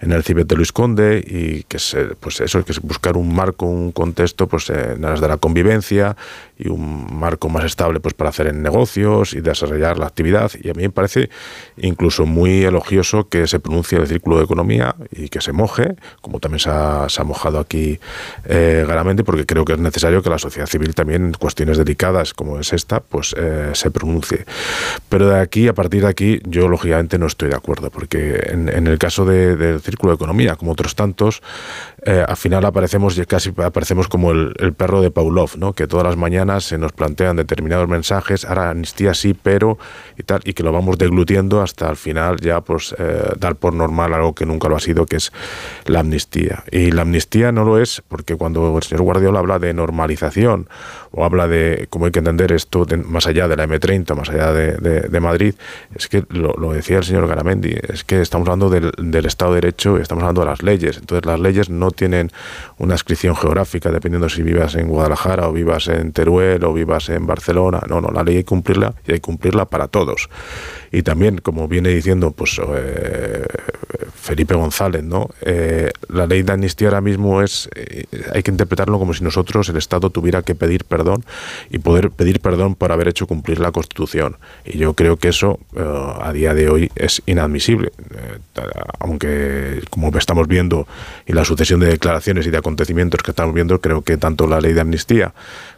en el Cibet de Luis Conde y que es, pues eso, que es buscar un marco, un contexto pues en las de la convivencia y un marco más estable pues para hacer en negocios y desarrollar la actividad y a mí me parece incluso muy elogioso que se pronuncie el círculo de economía y que se moje, como también se ha, mojado aquí eh, porque creo que es necesario que la sociedad civil también en cuestiones delicadas como es esta pues eh, se pronuncie. Pero de aquí, a partir de aquí, yo lógicamente no estoy de acuerdo, porque en, el caso del de círculo de economía, como otros tantos, eh, al final aparecemos casi aparecemos como el, perro de Pavlov, ¿no? que todas las mañanas se nos plantean determinados mensajes, ahora amnistía sí, pero y tal, y que lo vamos deglutiendo hasta al final ya pues eh, dar por normal algo que nunca lo ha sido, que es la amnistía. Y la amnistía no lo es porque cuando el señor Guardiola habla de normalización o habla de cómo hay que entender esto más allá de la M30, más allá de, Madrid, es que lo, decía el señor Garamendi, es que estamos hablando del, Estado de Derecho y estamos hablando de las leyes. Entonces las leyes no tienen una inscripción geográfica, dependiendo si vivas en Guadalajara o vivas en Teruel o vivas en Barcelona. No, no, la ley hay que cumplirla y hay que cumplirla para todos. Y también, como viene diciendo pues eh, Felipe González, ¿no? Eh, la ley de amnistía ahora mismo es, eh, hay que interpretarlo como si nosotros, el Estado, tuviera que pedir perdón y poder pedir perdón por haber hecho cumplir la Constitución. Y yo creo que eso a día de hoy es inadmisible. aunque, como estamos viendo, y la sucesión de declaraciones y de acontecimientos que estamos viendo, creo que tanto la ley de amnistía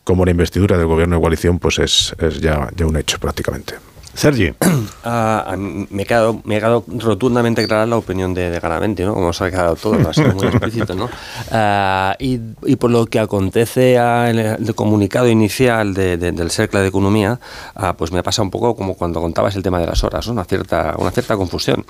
como la investidura del gobierno de coalición, pues es, es ya, ya un hecho prácticamente. Sergi. <clears throat> Ah, me, he quedado, me quedado rotundamente clara la opinión de, de Garaventi, ¿no? Como se ha quedado todo, ha sido muy <laughs> explícito, ¿no? Ah, y, y, por lo que acontece en el, comunicado inicial de, del Cercle de Economía, ah, pues me pasa un poco como cuando contabas el tema de las horas, una, cierta, una cierta confusión.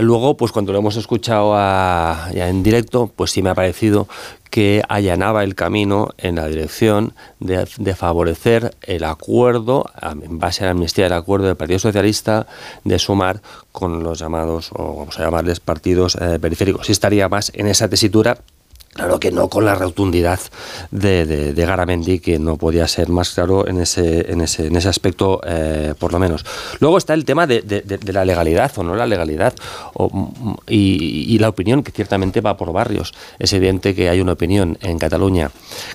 luego, pues cuando lo hemos escuchado ya en directo, pues sí me ha parecido que allanaba el camino en la dirección de, favorecer el acuerdo, en base a la amnistía del acuerdo del Partido Socialista, de sumar con los llamados, o vamos a llamarles partidos eh, periféricos. Y estaría más en esa tesitura Claro que no con la rotundidad de, de, Garamendi, que no podía ser más claro en ese, en ese, en ese aspecto, eh, por lo menos. Luego está el tema de, de, la legalidad o no la legalidad y, la opinión que ciertamente va por barrios. Es evidente que hay una opinión en Cataluña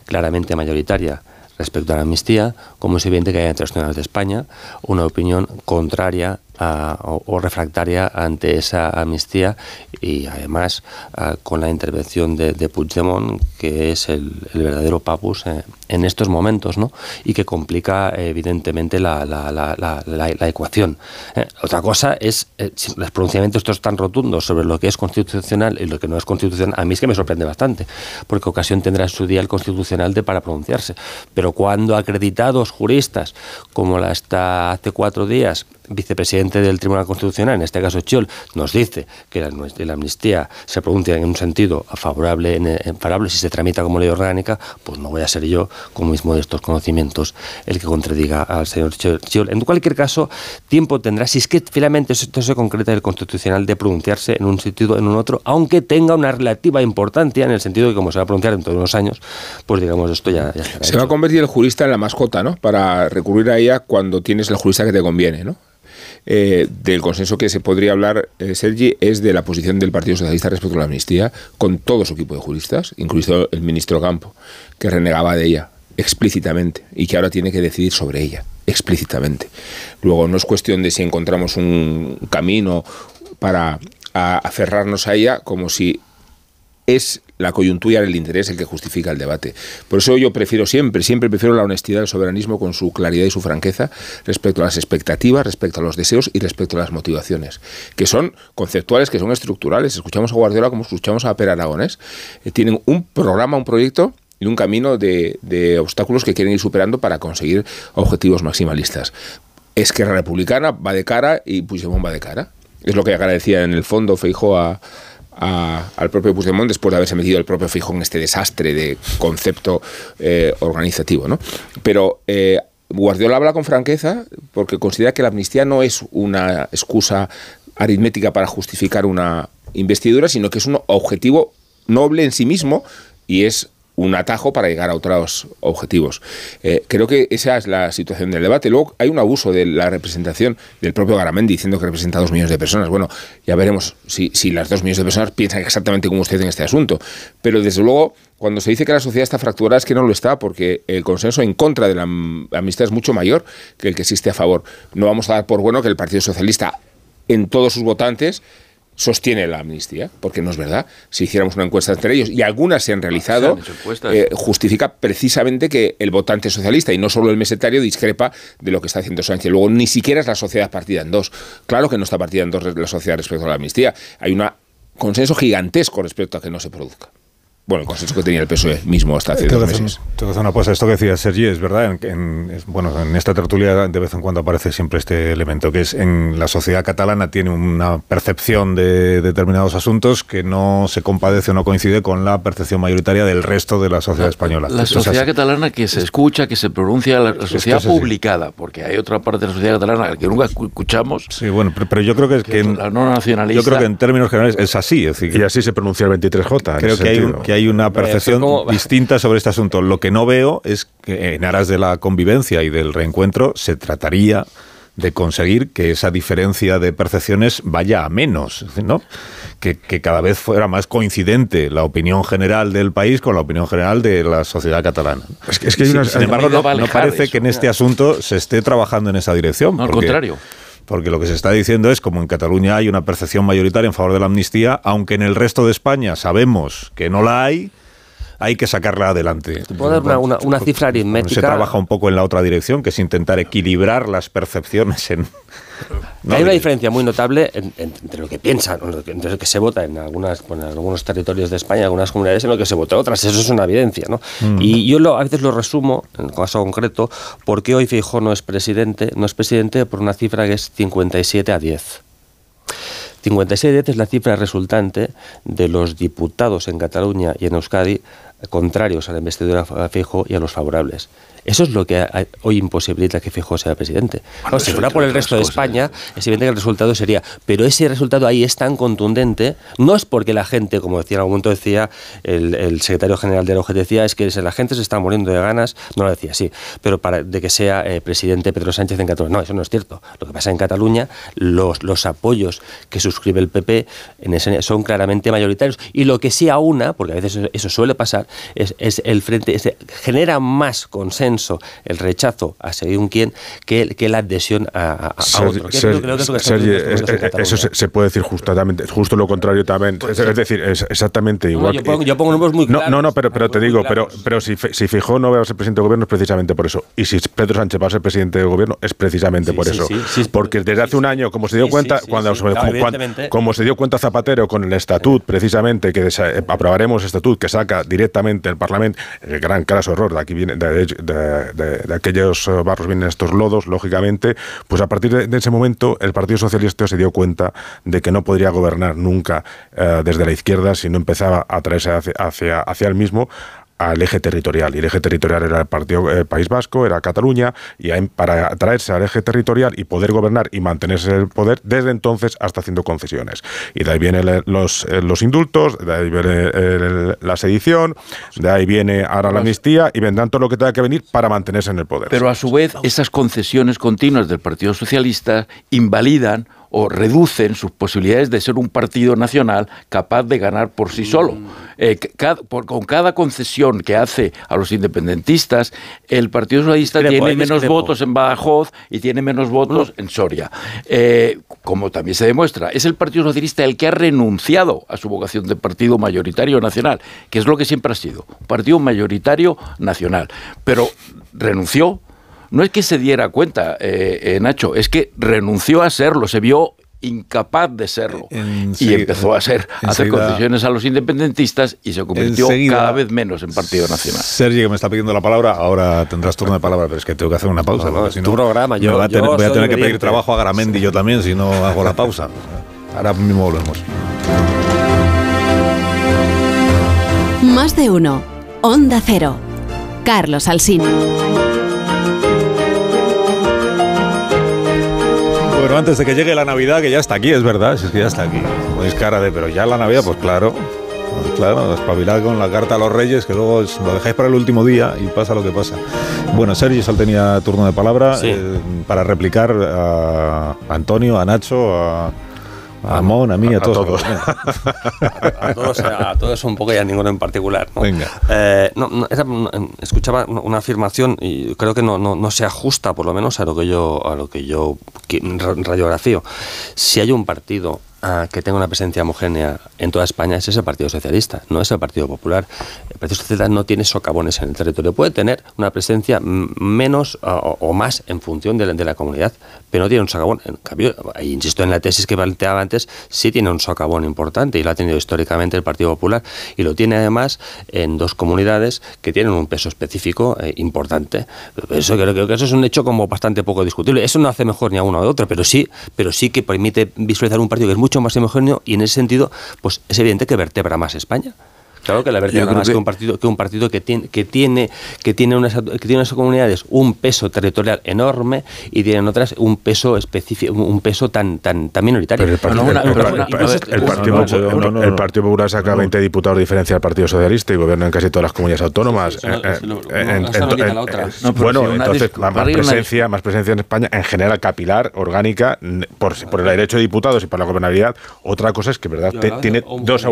claramente mayoritaria respecto a la amnistía, como es evidente que hay entre los ciudadanos de España una opinión contraria o, refractaria ante esa amnistía y además con la intervención de, Puigdemont, que es el, verdadero papus en estos momentos, ¿no? y que complica evidentemente la, la, ecuación. Eh, otra cosa es eh, los pronunciamientos estos tan rotundos sobre lo que es constitucional y lo que no es constitucional, a mí es que me sorprende bastante, porque ocasión tendrá en su día el constitucional de para pronunciarse. Pero cuando acreditados juristas, como la hasta hace cuatro días, vicepresidente del Tribunal Constitucional, en este caso Chiol, nos dice que la, amnistía se pronuncia en un sentido favorable, en, favorable si se tramita como ley orgánica, pues no voy a ser yo, con mis modestos conocimientos, el que contradiga al señor Chiol. En cualquier caso, tiempo tendrá, si es que finalmente esto se concreta el Constitucional, de pronunciarse en un sentido en un otro, aunque tenga una relativa importancia en el sentido de que como se va a pronunciar dentro de unos años, pues digamos, esto ya, ya Se va a convertir el jurista en la mascota, ¿no? Para recurrir a ella cuando tienes el jurista que te conviene, ¿no? Eh, del consenso que se podría hablar, eh, Sergi, es de la posición del Partido Socialista respecto a la amnistía, con todo su equipo de juristas, incluido el ministro Campo, que renegaba de ella explícitamente y que ahora tiene que decidir sobre ella explícitamente. Luego, no es cuestión de si encontramos un camino para aferrarnos a ella como si es la coyuntura el interés el que justifica el debate. Por eso yo prefiero siempre, siempre prefiero la honestidad del soberanismo con su claridad y su franqueza respecto a las expectativas, respecto a los deseos y respecto a las motivaciones, que son conceptuales, que son estructurales. Escuchamos a Guardiola como escuchamos a Per Aragones. Eh, tienen un programa, un proyecto y un camino de, de obstáculos que quieren ir superando para conseguir objetivos maximalistas. Esquerra Republicana va de cara y Puigdemont va de cara. Es lo que agradecía en el fondo Feijo a al propio Puigdemont después de haberse metido el propio Fijo en este desastre de concepto eh, organizativo. ¿no? Pero eh, Guardiola habla con franqueza porque considera que la amnistía no es una excusa aritmética para justificar una investidura, sino que es un objetivo noble en sí mismo y es un atajo para llegar a otros objetivos. Eh, creo que esa es la situación del debate. Luego hay un abuso de la representación del propio Garamendi diciendo que representa a dos millones de personas. Bueno, ya veremos si, si las dos millones de personas piensan exactamente como usted en este asunto. Pero desde luego, cuando se dice que la sociedad está fracturada es que no lo está, porque el consenso en contra de la amnistía es mucho mayor que el que existe a favor. No vamos a dar por bueno que el Partido Socialista en todos sus votantes sostiene la amnistía, porque no es verdad. Si hiciéramos una encuesta entre ellos, y algunas se han realizado, eh, justifica precisamente que el votante socialista, y no solo el mesetario, discrepa de lo que está haciendo Sánchez. Luego, ni siquiera es la sociedad partida en dos. Claro que no está partida en dos la sociedad respecto a la amnistía. Hay un consenso gigantesco respecto a que no se produzca bueno, el consenso que tenía el PSOE mismo hasta hace dos meses. Una cosa, esto que decía Sergi es verdad, en, bueno, en esta tertulia de vez en cuando aparece siempre este elemento, que es en la sociedad catalana tiene una percepción de determinados asuntos que no se compadece o no coincide con la percepción mayoritaria del resto de la sociedad española. La sociedad catalana que se escucha, que se pronuncia, la, sociedad publicada, porque hay otra parte de la sociedad catalana que nunca escuchamos. Sí, bueno, pero, yo creo que, que, en, no nacionalista. Yo creo que en términos generales es así. y así se pronuncia el 23J. Creo que hay, que hay una percepción distinta sobre este asunto. Lo que no veo es que en aras de la convivencia y del reencuentro se trataría de conseguir que esa diferencia de percepciones vaya a menos, ¿no? Que, cada vez fuera más coincidente la opinión general del país con la opinión general de la sociedad catalana. Es que, sin, embargo, no, parece que en este asunto se esté trabajando en esa dirección. al contrario porque lo que se está diciendo es como en Cataluña hay una percepción mayoritaria en favor de la amnistía, aunque en el resto de España sabemos que no la hay, hay que sacarla adelante. ¿Puedo dar una, cifra aritmética? Se trabaja un poco en la otra dirección, que es intentar equilibrar las percepciones en... <laughs> Hay una diferencia muy notable entre lo que piensan, entre lo que se vota en, algunas, en algunos territorios de España, en algunas comunidades, en lo que se vota en otras. Eso es una evidencia. ¿no? Mm. Y yo lo, a veces lo resumo, en el caso concreto, porque hoy Feijóo no es presidente, no es presidente por una cifra que es 57 a 10. 56 a 10 es la cifra resultante de los diputados en Cataluña y en Euskadi contrarios a la investidura Fijo y a los favorables. Eso es lo que hoy imposibilita que Feijóo sea presidente. si fuera por el resto de España, es evidente que el resultado sería. Pero ese resultado ahí es tan contundente, no es porque la gente, como decía en algún momento decía el, secretario general de la OGT, decía, es que la gente se está muriendo de ganas, no lo decía así, pero para de que sea eh, presidente Pedro Sánchez en Cataluña. No, eso no es cierto. Lo que pasa en Cataluña, los, los apoyos que suscribe el PP en ese, son claramente mayoritarios. Y lo que sí aúna, porque a veces eso, suele pasar, es, es el frente, genera más consenso el rechazo a según quién que, que la adhesión a, otro. eso se, puede decir justamente, justo lo contrario también. Es, decir, es exactamente igual. yo, pongo, yo pongo números muy claros. No, no, pero, pero te digo, pero, pero si, si Fijó no va a ser presidente de gobierno es precisamente por eso. Y si Pedro Sánchez va a ser presidente de gobierno es precisamente por eso. Porque desde hace un año, como se dio cuenta, cuando, como se dio cuenta Zapatero con el estatut, precisamente, que aprobaremos estatut que saca directamente el Parlamento, el gran caso error, de aquí viene, de, de, de, aquellos eh, barros vienen estos lodos, lógicamente, pues a partir de, ese momento el Partido Socialista se dio cuenta de que no podría gobernar nunca eh, desde la izquierda si no empezaba a traerse hacia, hacia, hacia el mismo al eje territorial. Y el eje territorial era el Partido eh, País Vasco, era Cataluña, y para atraerse al eje territorial y poder gobernar y mantenerse el poder, desde entonces hasta haciendo concesiones. Y de ahí vienen los, eh, los indultos, de ahí viene la sedición, de ahí viene ahora la amnistía y vendrán todo lo que tenga que venir para mantenerse en el poder. Pero a su vez, esas concesiones continuas del Partido Socialista invalidan o reducen sus posibilidades de ser un partido nacional capaz de ganar por sí solo. Eh, con cada concesión que hace a los independentistas, el Partido Socialista tiene menos votos en Badajoz y tiene menos votos en Soria. Eh, como también se demuestra, es el Partido Socialista el que ha renunciado a su vocación de partido mayoritario nacional, que es lo que siempre ha sido, un partido mayoritario nacional. Pero renunció no es que se diera cuenta, eh, eh, Nacho, es que renunció a serlo, se vio incapaz de serlo y empezó a ser hacer concesiones a los independentistas y se convirtió cada vez menos en Partido Nacional. Sergio, que me está pidiendo la palabra, ahora tendrás turno de palabra, pero es que tengo que hacer una pausa. si no, programa, yo, voy a tener, que pedir trabajo a Garamendi yo también si no hago la pausa. Ahora mismo volvemos. Más de uno. Onda Cero. Carlos Alsina. Bueno, antes de que llegue la Navidad, que ya está aquí, es verdad, es que ya está aquí. Es cara de, pero ya la Navidad, pues claro. Pues claro, espabilad con la carta a los reyes, que luego lo dejáis para el último día y pasa lo que pasa. Bueno, Sergio solo tenía turno de palabra eh, para replicar a Antonio, a Nacho, a a Mon, a mí, a, todos. A, todos, a todos un poco y a ninguno en particular. Venga. Eh, escuchaba una afirmación y creo que no, no, se ajusta, por lo menos, a lo que yo, a lo que yo radiografío. Si hay un partido que tenga una presencia homogénea en toda España es ese Partido Socialista, no es el Partido Popular. El Partido Socialista no tiene socavones en el territorio. Puede tener una presencia menos o, más en función de la, comunidad, pero no tiene un socavón. En insisto en la tesis que planteaba antes, sí tiene un socavón importante y lo ha tenido históricamente el Partido Popular y lo tiene además en dos comunidades que tienen un peso específico eh, importante. Eso creo, que eso es un hecho como bastante poco discutible. Eso no hace mejor ni a uno o a otro, pero sí, pero sí que permite visualizar un partido que es mucho más homogéneo y en ese sentido, pues es evidente que vertebra más España. Claro que la vertebra más que, un partido que un partido que tiene que tiene que tiene unas que tiene unas comunidades un peso territorial enorme y tienen otras un peso específico un peso tan tan tan minoritario. el Partido Popular saca 20 diputados de diferencia al Partido Socialista y gobierna en casi todas las comunidades autónomas. Bueno, entonces más presencia más presencia en España en general capilar orgánica por, por el derecho de diputados y por la gobernabilidad. Otra cosa es que verdad tiene dos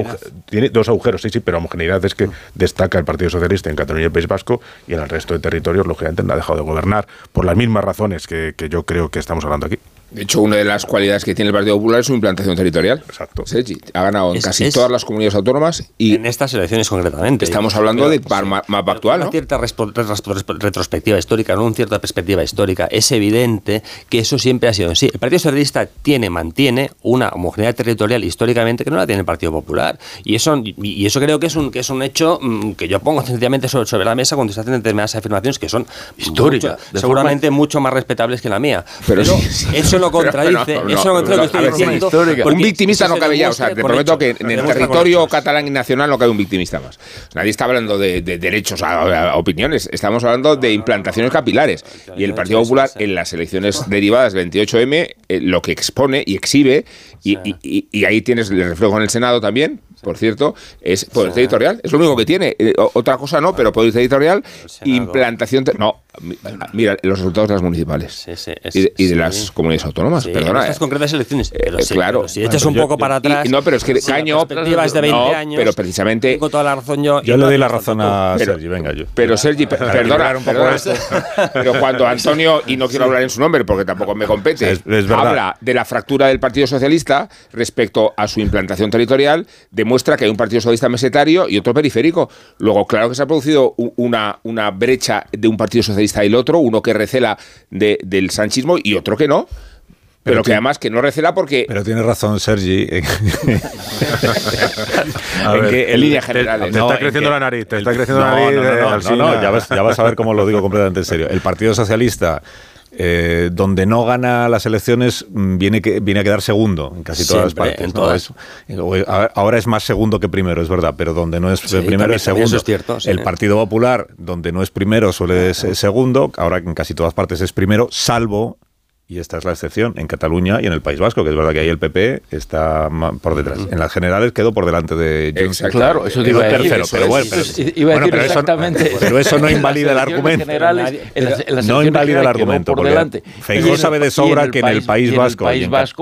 tiene dos agujeros sí sí pero homogeneidad es que destaca el Partido Socialista en Cataluña y el País Vasco y en el resto de territorios, lógicamente, no ha dejado de gobernar por las mismas razones que, que yo creo que estamos hablando aquí. De hecho, una de las cualidades que tiene el Partido Popular es su implantación territorial. Exacto. ha ganado en casi todas las comunidades autónomas y en estas elecciones concretamente. Estamos hablando de mapa actual, Una cierta retrospectiva histórica, no una cierta perspectiva histórica. Es evidente que eso siempre ha sido así. El Partido Socialista tiene, mantiene una homogeneidad territorial históricamente que no la tiene el Partido Popular. Y eso, y eso creo que es un, que es un hecho mm, que yo pongo sencillamente sobre, la mesa cuando se hacen determinadas afirmaciones que son históricas, seguramente mucho más respetables que la mía. Pero, eso lo contradice. eso lo contradice. Un victimista no cabe ya. O sea, te prometo que en el territorio catalán y nacional no cabe un victimista más. Nadie está hablando de, derechos a, opiniones. Estamos hablando de implantaciones capilares. Y el Partido Popular en las elecciones derivadas del 28M eh, lo que expone y exhibe, y, y ahí tienes el reflejo en el Senado también, por cierto, es poder editorial. Es lo único que tiene. Eh, otra cosa no, pero poder editorial, implantación. No, mira los resultados de las municipales y, de, las comunidades autónomas. perdona. Estas eh. concretas elecciones. Eh, claro. si echas un poco para atrás. no, pero es que Caño. es de 20 años. Pero precisamente. Tengo toda la razón yo. Yo le doy la razón a Sergi, venga yo. Pero Sergi, perdona, un poco pero cuando <laughs> Antonio, y no quiero hablar en su nombre porque tampoco me compete, habla de la fractura del Partido Socialista respecto a su implantación territorial, demuestra que hay un Partido Socialista mesetario y otro periférico. Luego, claro que se ha producido una, una brecha de un Partido Socialista está el otro, uno que recela del sanchismo y otro que no. Pero, que además que no recela porque... Pero tiene razón Sergi. en, <laughs> línea general. Te, está creciendo la nariz, te está creciendo la nariz. No, no, ya vas, ya vas a ver cómo lo digo completamente en serio. El Partido Socialista eh, donde no gana las elecciones mm, viene, que, viene a quedar segundo en casi todas las partes. ahora es más segundo que primero, es verdad, pero donde no es primero es segundo. es cierto, El Partido Popular, donde no es primero, suele ser segundo, ahora en casi todas partes es primero, salvo y esta es la excepción, en Cataluña y en el País Vasco, que es verdad que ahí el PP está por detrás. En las generales quedó por delante de Junts. Claro, eso digo tercero, pero bueno, pero, exactamente. Eso, pero eso no invalida el argumento. no invalida el argumento, por porque Feijóo sabe de sobra que en el País Vasco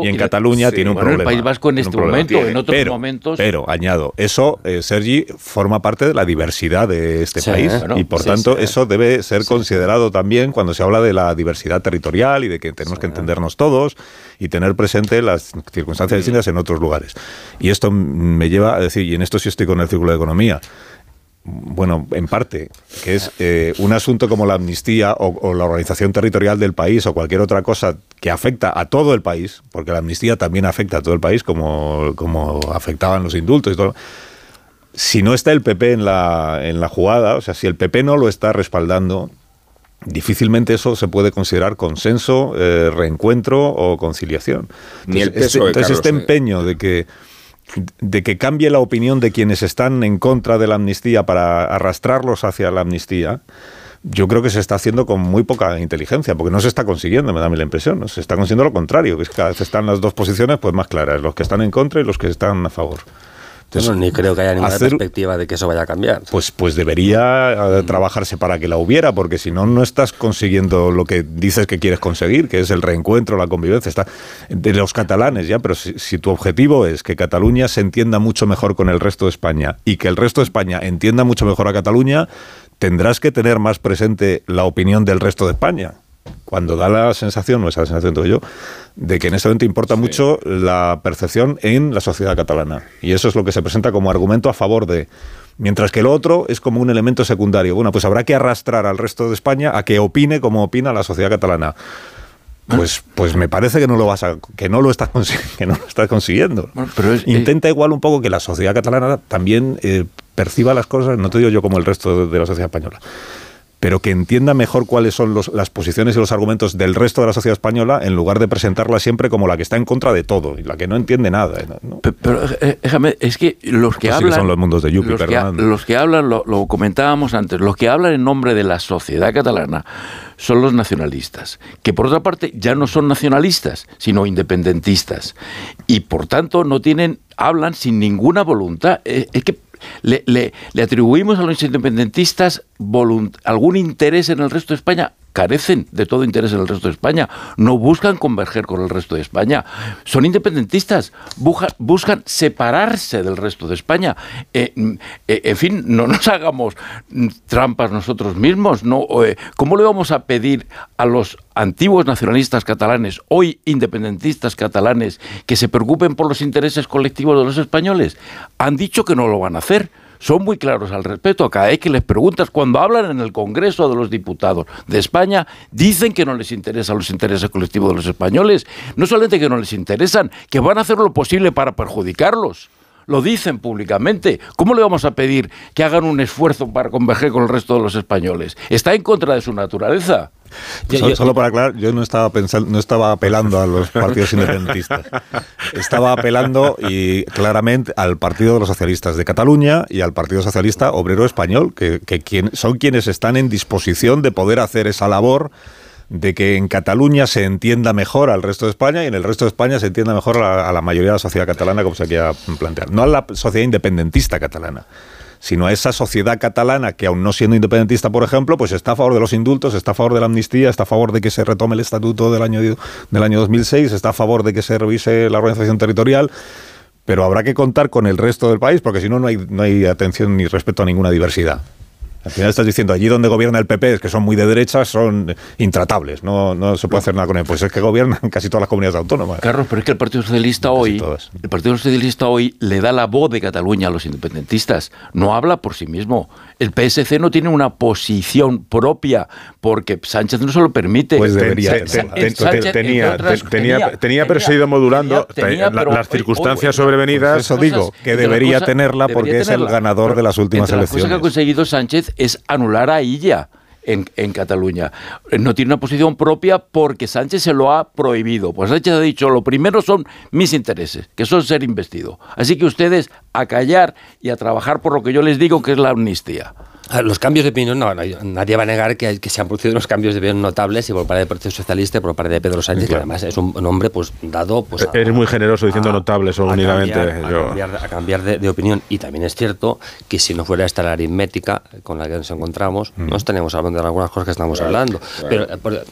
y en, Cataluña tiene un problema. En el País Vasco en este momento, en otros momentos... Pero, añado, eso, eh, Sergi, forma parte de la diversidad de este país y por tanto eso debe ser considerado también cuando se habla de la diversidad territorial y de que tenemos que entendernos todos y tener presente las circunstancias distintas en otros lugares. Y esto me lleva a decir, y en esto sí estoy con el Círculo de Economía, bueno, en parte, que es eh, un asunto como la amnistía o, la organización territorial del país o cualquier otra cosa que afecta a todo el país, porque la amnistía también afecta a todo el país, como, como afectaban los indultos y todo. Si no está el PP en la, en la jugada, o sea, si el PP no lo está respaldando, difícilmente eso se puede considerar consenso, eh, reencuentro o conciliación. entonces, este, este empeño de que de que cambie la opinión de quienes están en contra de la amnistía para arrastrarlos hacia la amnistía, yo creo que se está haciendo con muy poca inteligencia, porque no se está consiguiendo, me da la impresión, ¿no? se está consiguiendo lo contrario, que es que cada vez están las dos posiciones pues más claras, los que están en contra y los que están a favor ni creo que haya ninguna perspectiva de que eso vaya a cambiar. Pues, pues debería eh, trabajarse para que la hubiera, porque si no, no estás consiguiendo lo que dices que quieres conseguir, que es el reencuentro, la convivencia está de los catalanes, ya. Pero si, tu objetivo es que Cataluña se entienda mucho mejor con el resto de España y que el resto de España entienda mucho mejor a Cataluña, tendrás que tener más presente la opinión del resto de España. Cuando da la sensación, no es la sensación tengo yo, de que en este momento importa mucho la percepción en la sociedad catalana. Y eso es lo que se presenta como argumento a favor de... Mientras que lo otro es como un elemento secundario. Bueno, pues habrá que arrastrar al resto de España a que opine como opina la sociedad catalana. Pues, pues me parece que no lo vas a, que no lo estás <laughs> que no lo estás consiguiendo. pero Intenta igual un poco que la sociedad catalana también eh, perciba las cosas, no te digo yo como el resto de la sociedad española, pero que entienda mejor cuáles son las posiciones y los argumentos del resto de la sociedad española en lugar de presentarla siempre como la que está en contra de todo y la que no entiende nada. Pero, eh, déjame, es que los que hablan... son los mundos de Yupi, los, que, los que hablan, lo, lo, comentábamos antes, los que hablan en nombre de la sociedad catalana son los nacionalistas, que por otra parte ya no son nacionalistas, sino independentistas. Y por tanto no tienen, hablan sin ninguna voluntad. Eh, es que le, le, le atribuimos a los independentistas algún interés en el resto de España carecen de todo interés en el resto de España, no buscan converger con el resto de España, son independentistas, buscan separarse del resto de España. Eh, mm, eh, en fin, no nos <laughs> hagamos trampas nosotros mismos. Eh, ¿Cómo le vamos a pedir a los antiguos nacionalistas catalanes, hoy independentistas catalanes, que se preocupen por los intereses colectivos de los españoles? Han dicho que no lo van a hacer son muy claros al respecto. Cada vez que les preguntas, cuando hablan en el Congreso de los Diputados de España, dicen que no les interesan los intereses colectivos de los españoles. No solamente que no les interesan, que van a hacer lo posible para perjudicarlos. Lo dicen públicamente. ¿Cómo le vamos a pedir que hagan un esfuerzo para converger con el resto de los españoles? Está en contra de su naturaleza. solo, para aclarar, yo no estaba pensando, no estaba apelando a los partidos independentistas. Estaba apelando y claramente al Partido de los Socialistas de Cataluña y al Partido Socialista Obrero Español, que, son quienes están en disposición de poder hacer esa labor de que en Cataluña se entienda mejor al resto de España y en el resto de España se entienda mejor a, la mayoría de la sociedad catalana, como se quiera plantear. No a la sociedad independentista catalana sino a esa sociedad catalana que, aún no siendo independentista, por ejemplo, pues está a favor de los indultos, está a favor de la amnistía, está a favor de que se retome el estatuto del año, del año 2006, está a favor de que se revise la organización territorial, pero habrá que contar con el resto del país, porque si no, no hay, no hay atención ni respeto a ninguna diversidad. Al final estás diciendo, allí donde gobierna el PP, que son muy de derecha, son intratables, no, no se puede hacer nada con él. Pues es que gobiernan <laughs> casi todas las comunidades autónomas. Carlos, pero es que el Partido Socialista hoy, el Partido Socialista hoy le da la voz de Cataluña a los independentistas, no habla por sí mismo. El PSC no tiene una posición propia porque Sánchez no se lo permite. Pues debería. tenía, tenía, pero se ha ido modulando las circunstanncias sobrevenidas. Eso digo, que debería tenerla porque es el ganador de las últimas elecciones. Lo que ha conseguido Sánchez es anular a ella. En, en, Cataluña. No tiene una posición propia porque Sánchez se lo ha prohibido. Pues Sánchez ha dicho, lo primero son mis intereses, que son ser investido. Así que ustedes a callar y a trabajar por lo que yo les digo, que es la amnistía. Los cambios de opinión, no, nadie va a negar que, que, se han producido unos cambios de opinión notables y por parte del Partido Socialista y por parte de Pedro Sánchez, que además es un, hombre pues dado... Pues, Eres muy generoso diciendo notables o únicamente. A cambiar, de, opinión. Y también es cierto que si no fuera esta la aritmética con la que nos encontramos, mm. no estaríamos hablando de algunas cosas que estamos hablando. Pero,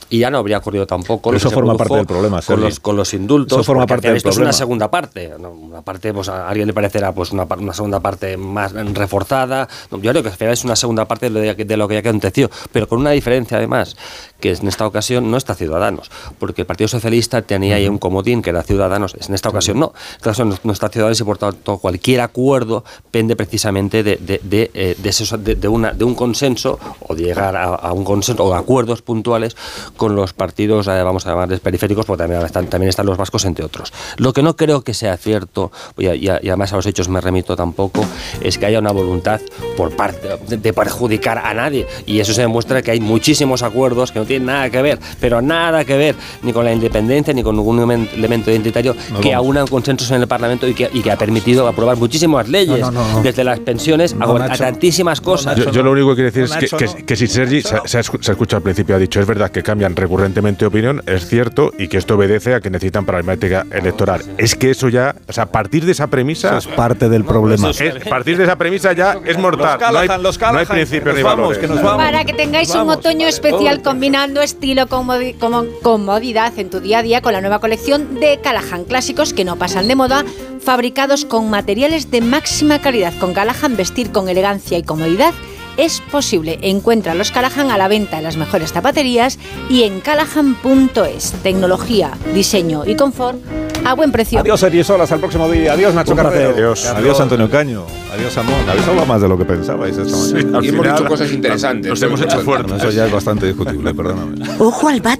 y ya no habría ocurrido tampoco... eso forma parte del problema, con los, con los indultos. Eso forma parte del esto es una segunda parte. Una parte, pues a alguien le parecerá pues una, una segunda parte más reforzada. Yo creo que al final es una segunda parte de lo que ya aconteció, pero con una diferencia además, que en esta ocasión no está Ciudadanos, porque el Partido Socialista tenía ahí un comodín que era Ciudadanos, en esta ocasión no, en esta ocasión no está Ciudadanos y por tanto cualquier acuerdo pende precisamente de, de, de, eh, de, una, de un consenso o de llegar a, un consenso o acuerdos puntuales con los partidos, eh, vamos a llamarles periféricos, porque también están, también están los vascos, entre otros. Lo que no creo que sea cierto, y, y, además a los hechos me remito tampoco, es que haya una voluntad por parte de perjudicar a nadie. Y eso se demuestra que hay muchísimos acuerdos que no tienen nada que ver, pero nada que ver ni con la independencia ni con ningún elemento identitario que aunan consensos en el Parlamento y que, y que ha permitido aprobar muchísimas leyes, desde las pensiones a, tantísimas cosas. Yo, lo único que quiero decir es que, que, si Sergi se, se, escucha al principio, ha dicho, es verdad que cambian recurrentemente opinión, es cierto, y que esto obedece a que necesitan pragmática electoral. Es que eso ya, o sea, a partir de esa premisa... es parte del problema. a partir de esa premisa ya es mortal. Los no hay, principios vamos, que nos vamos. Para que tengáis un otoño especial combinando estilo como comodidad en tu día a día con la nueva colección de Callahan clásicos que no pasan de moda, fabricados con materiales de máxima calidad. Con Callahan vestir con elegancia y comodidad es posible. Encuentra los Callahan a la venta en las mejores zapaterías y en callahan.es. Tecnología, diseño y confort a buen precio. Adiós, Solas, hasta el próximo día. Adiós, Nacho Carrero. Adiós. Adiós, Antonio Caño. Adiós, Amón. Habéis hablado más de lo que pensabais esta y hemos hecho cosas interesantes. Nos hemos hecho fuertes. eso ya es bastante discutible, perdóname. Ojo al bat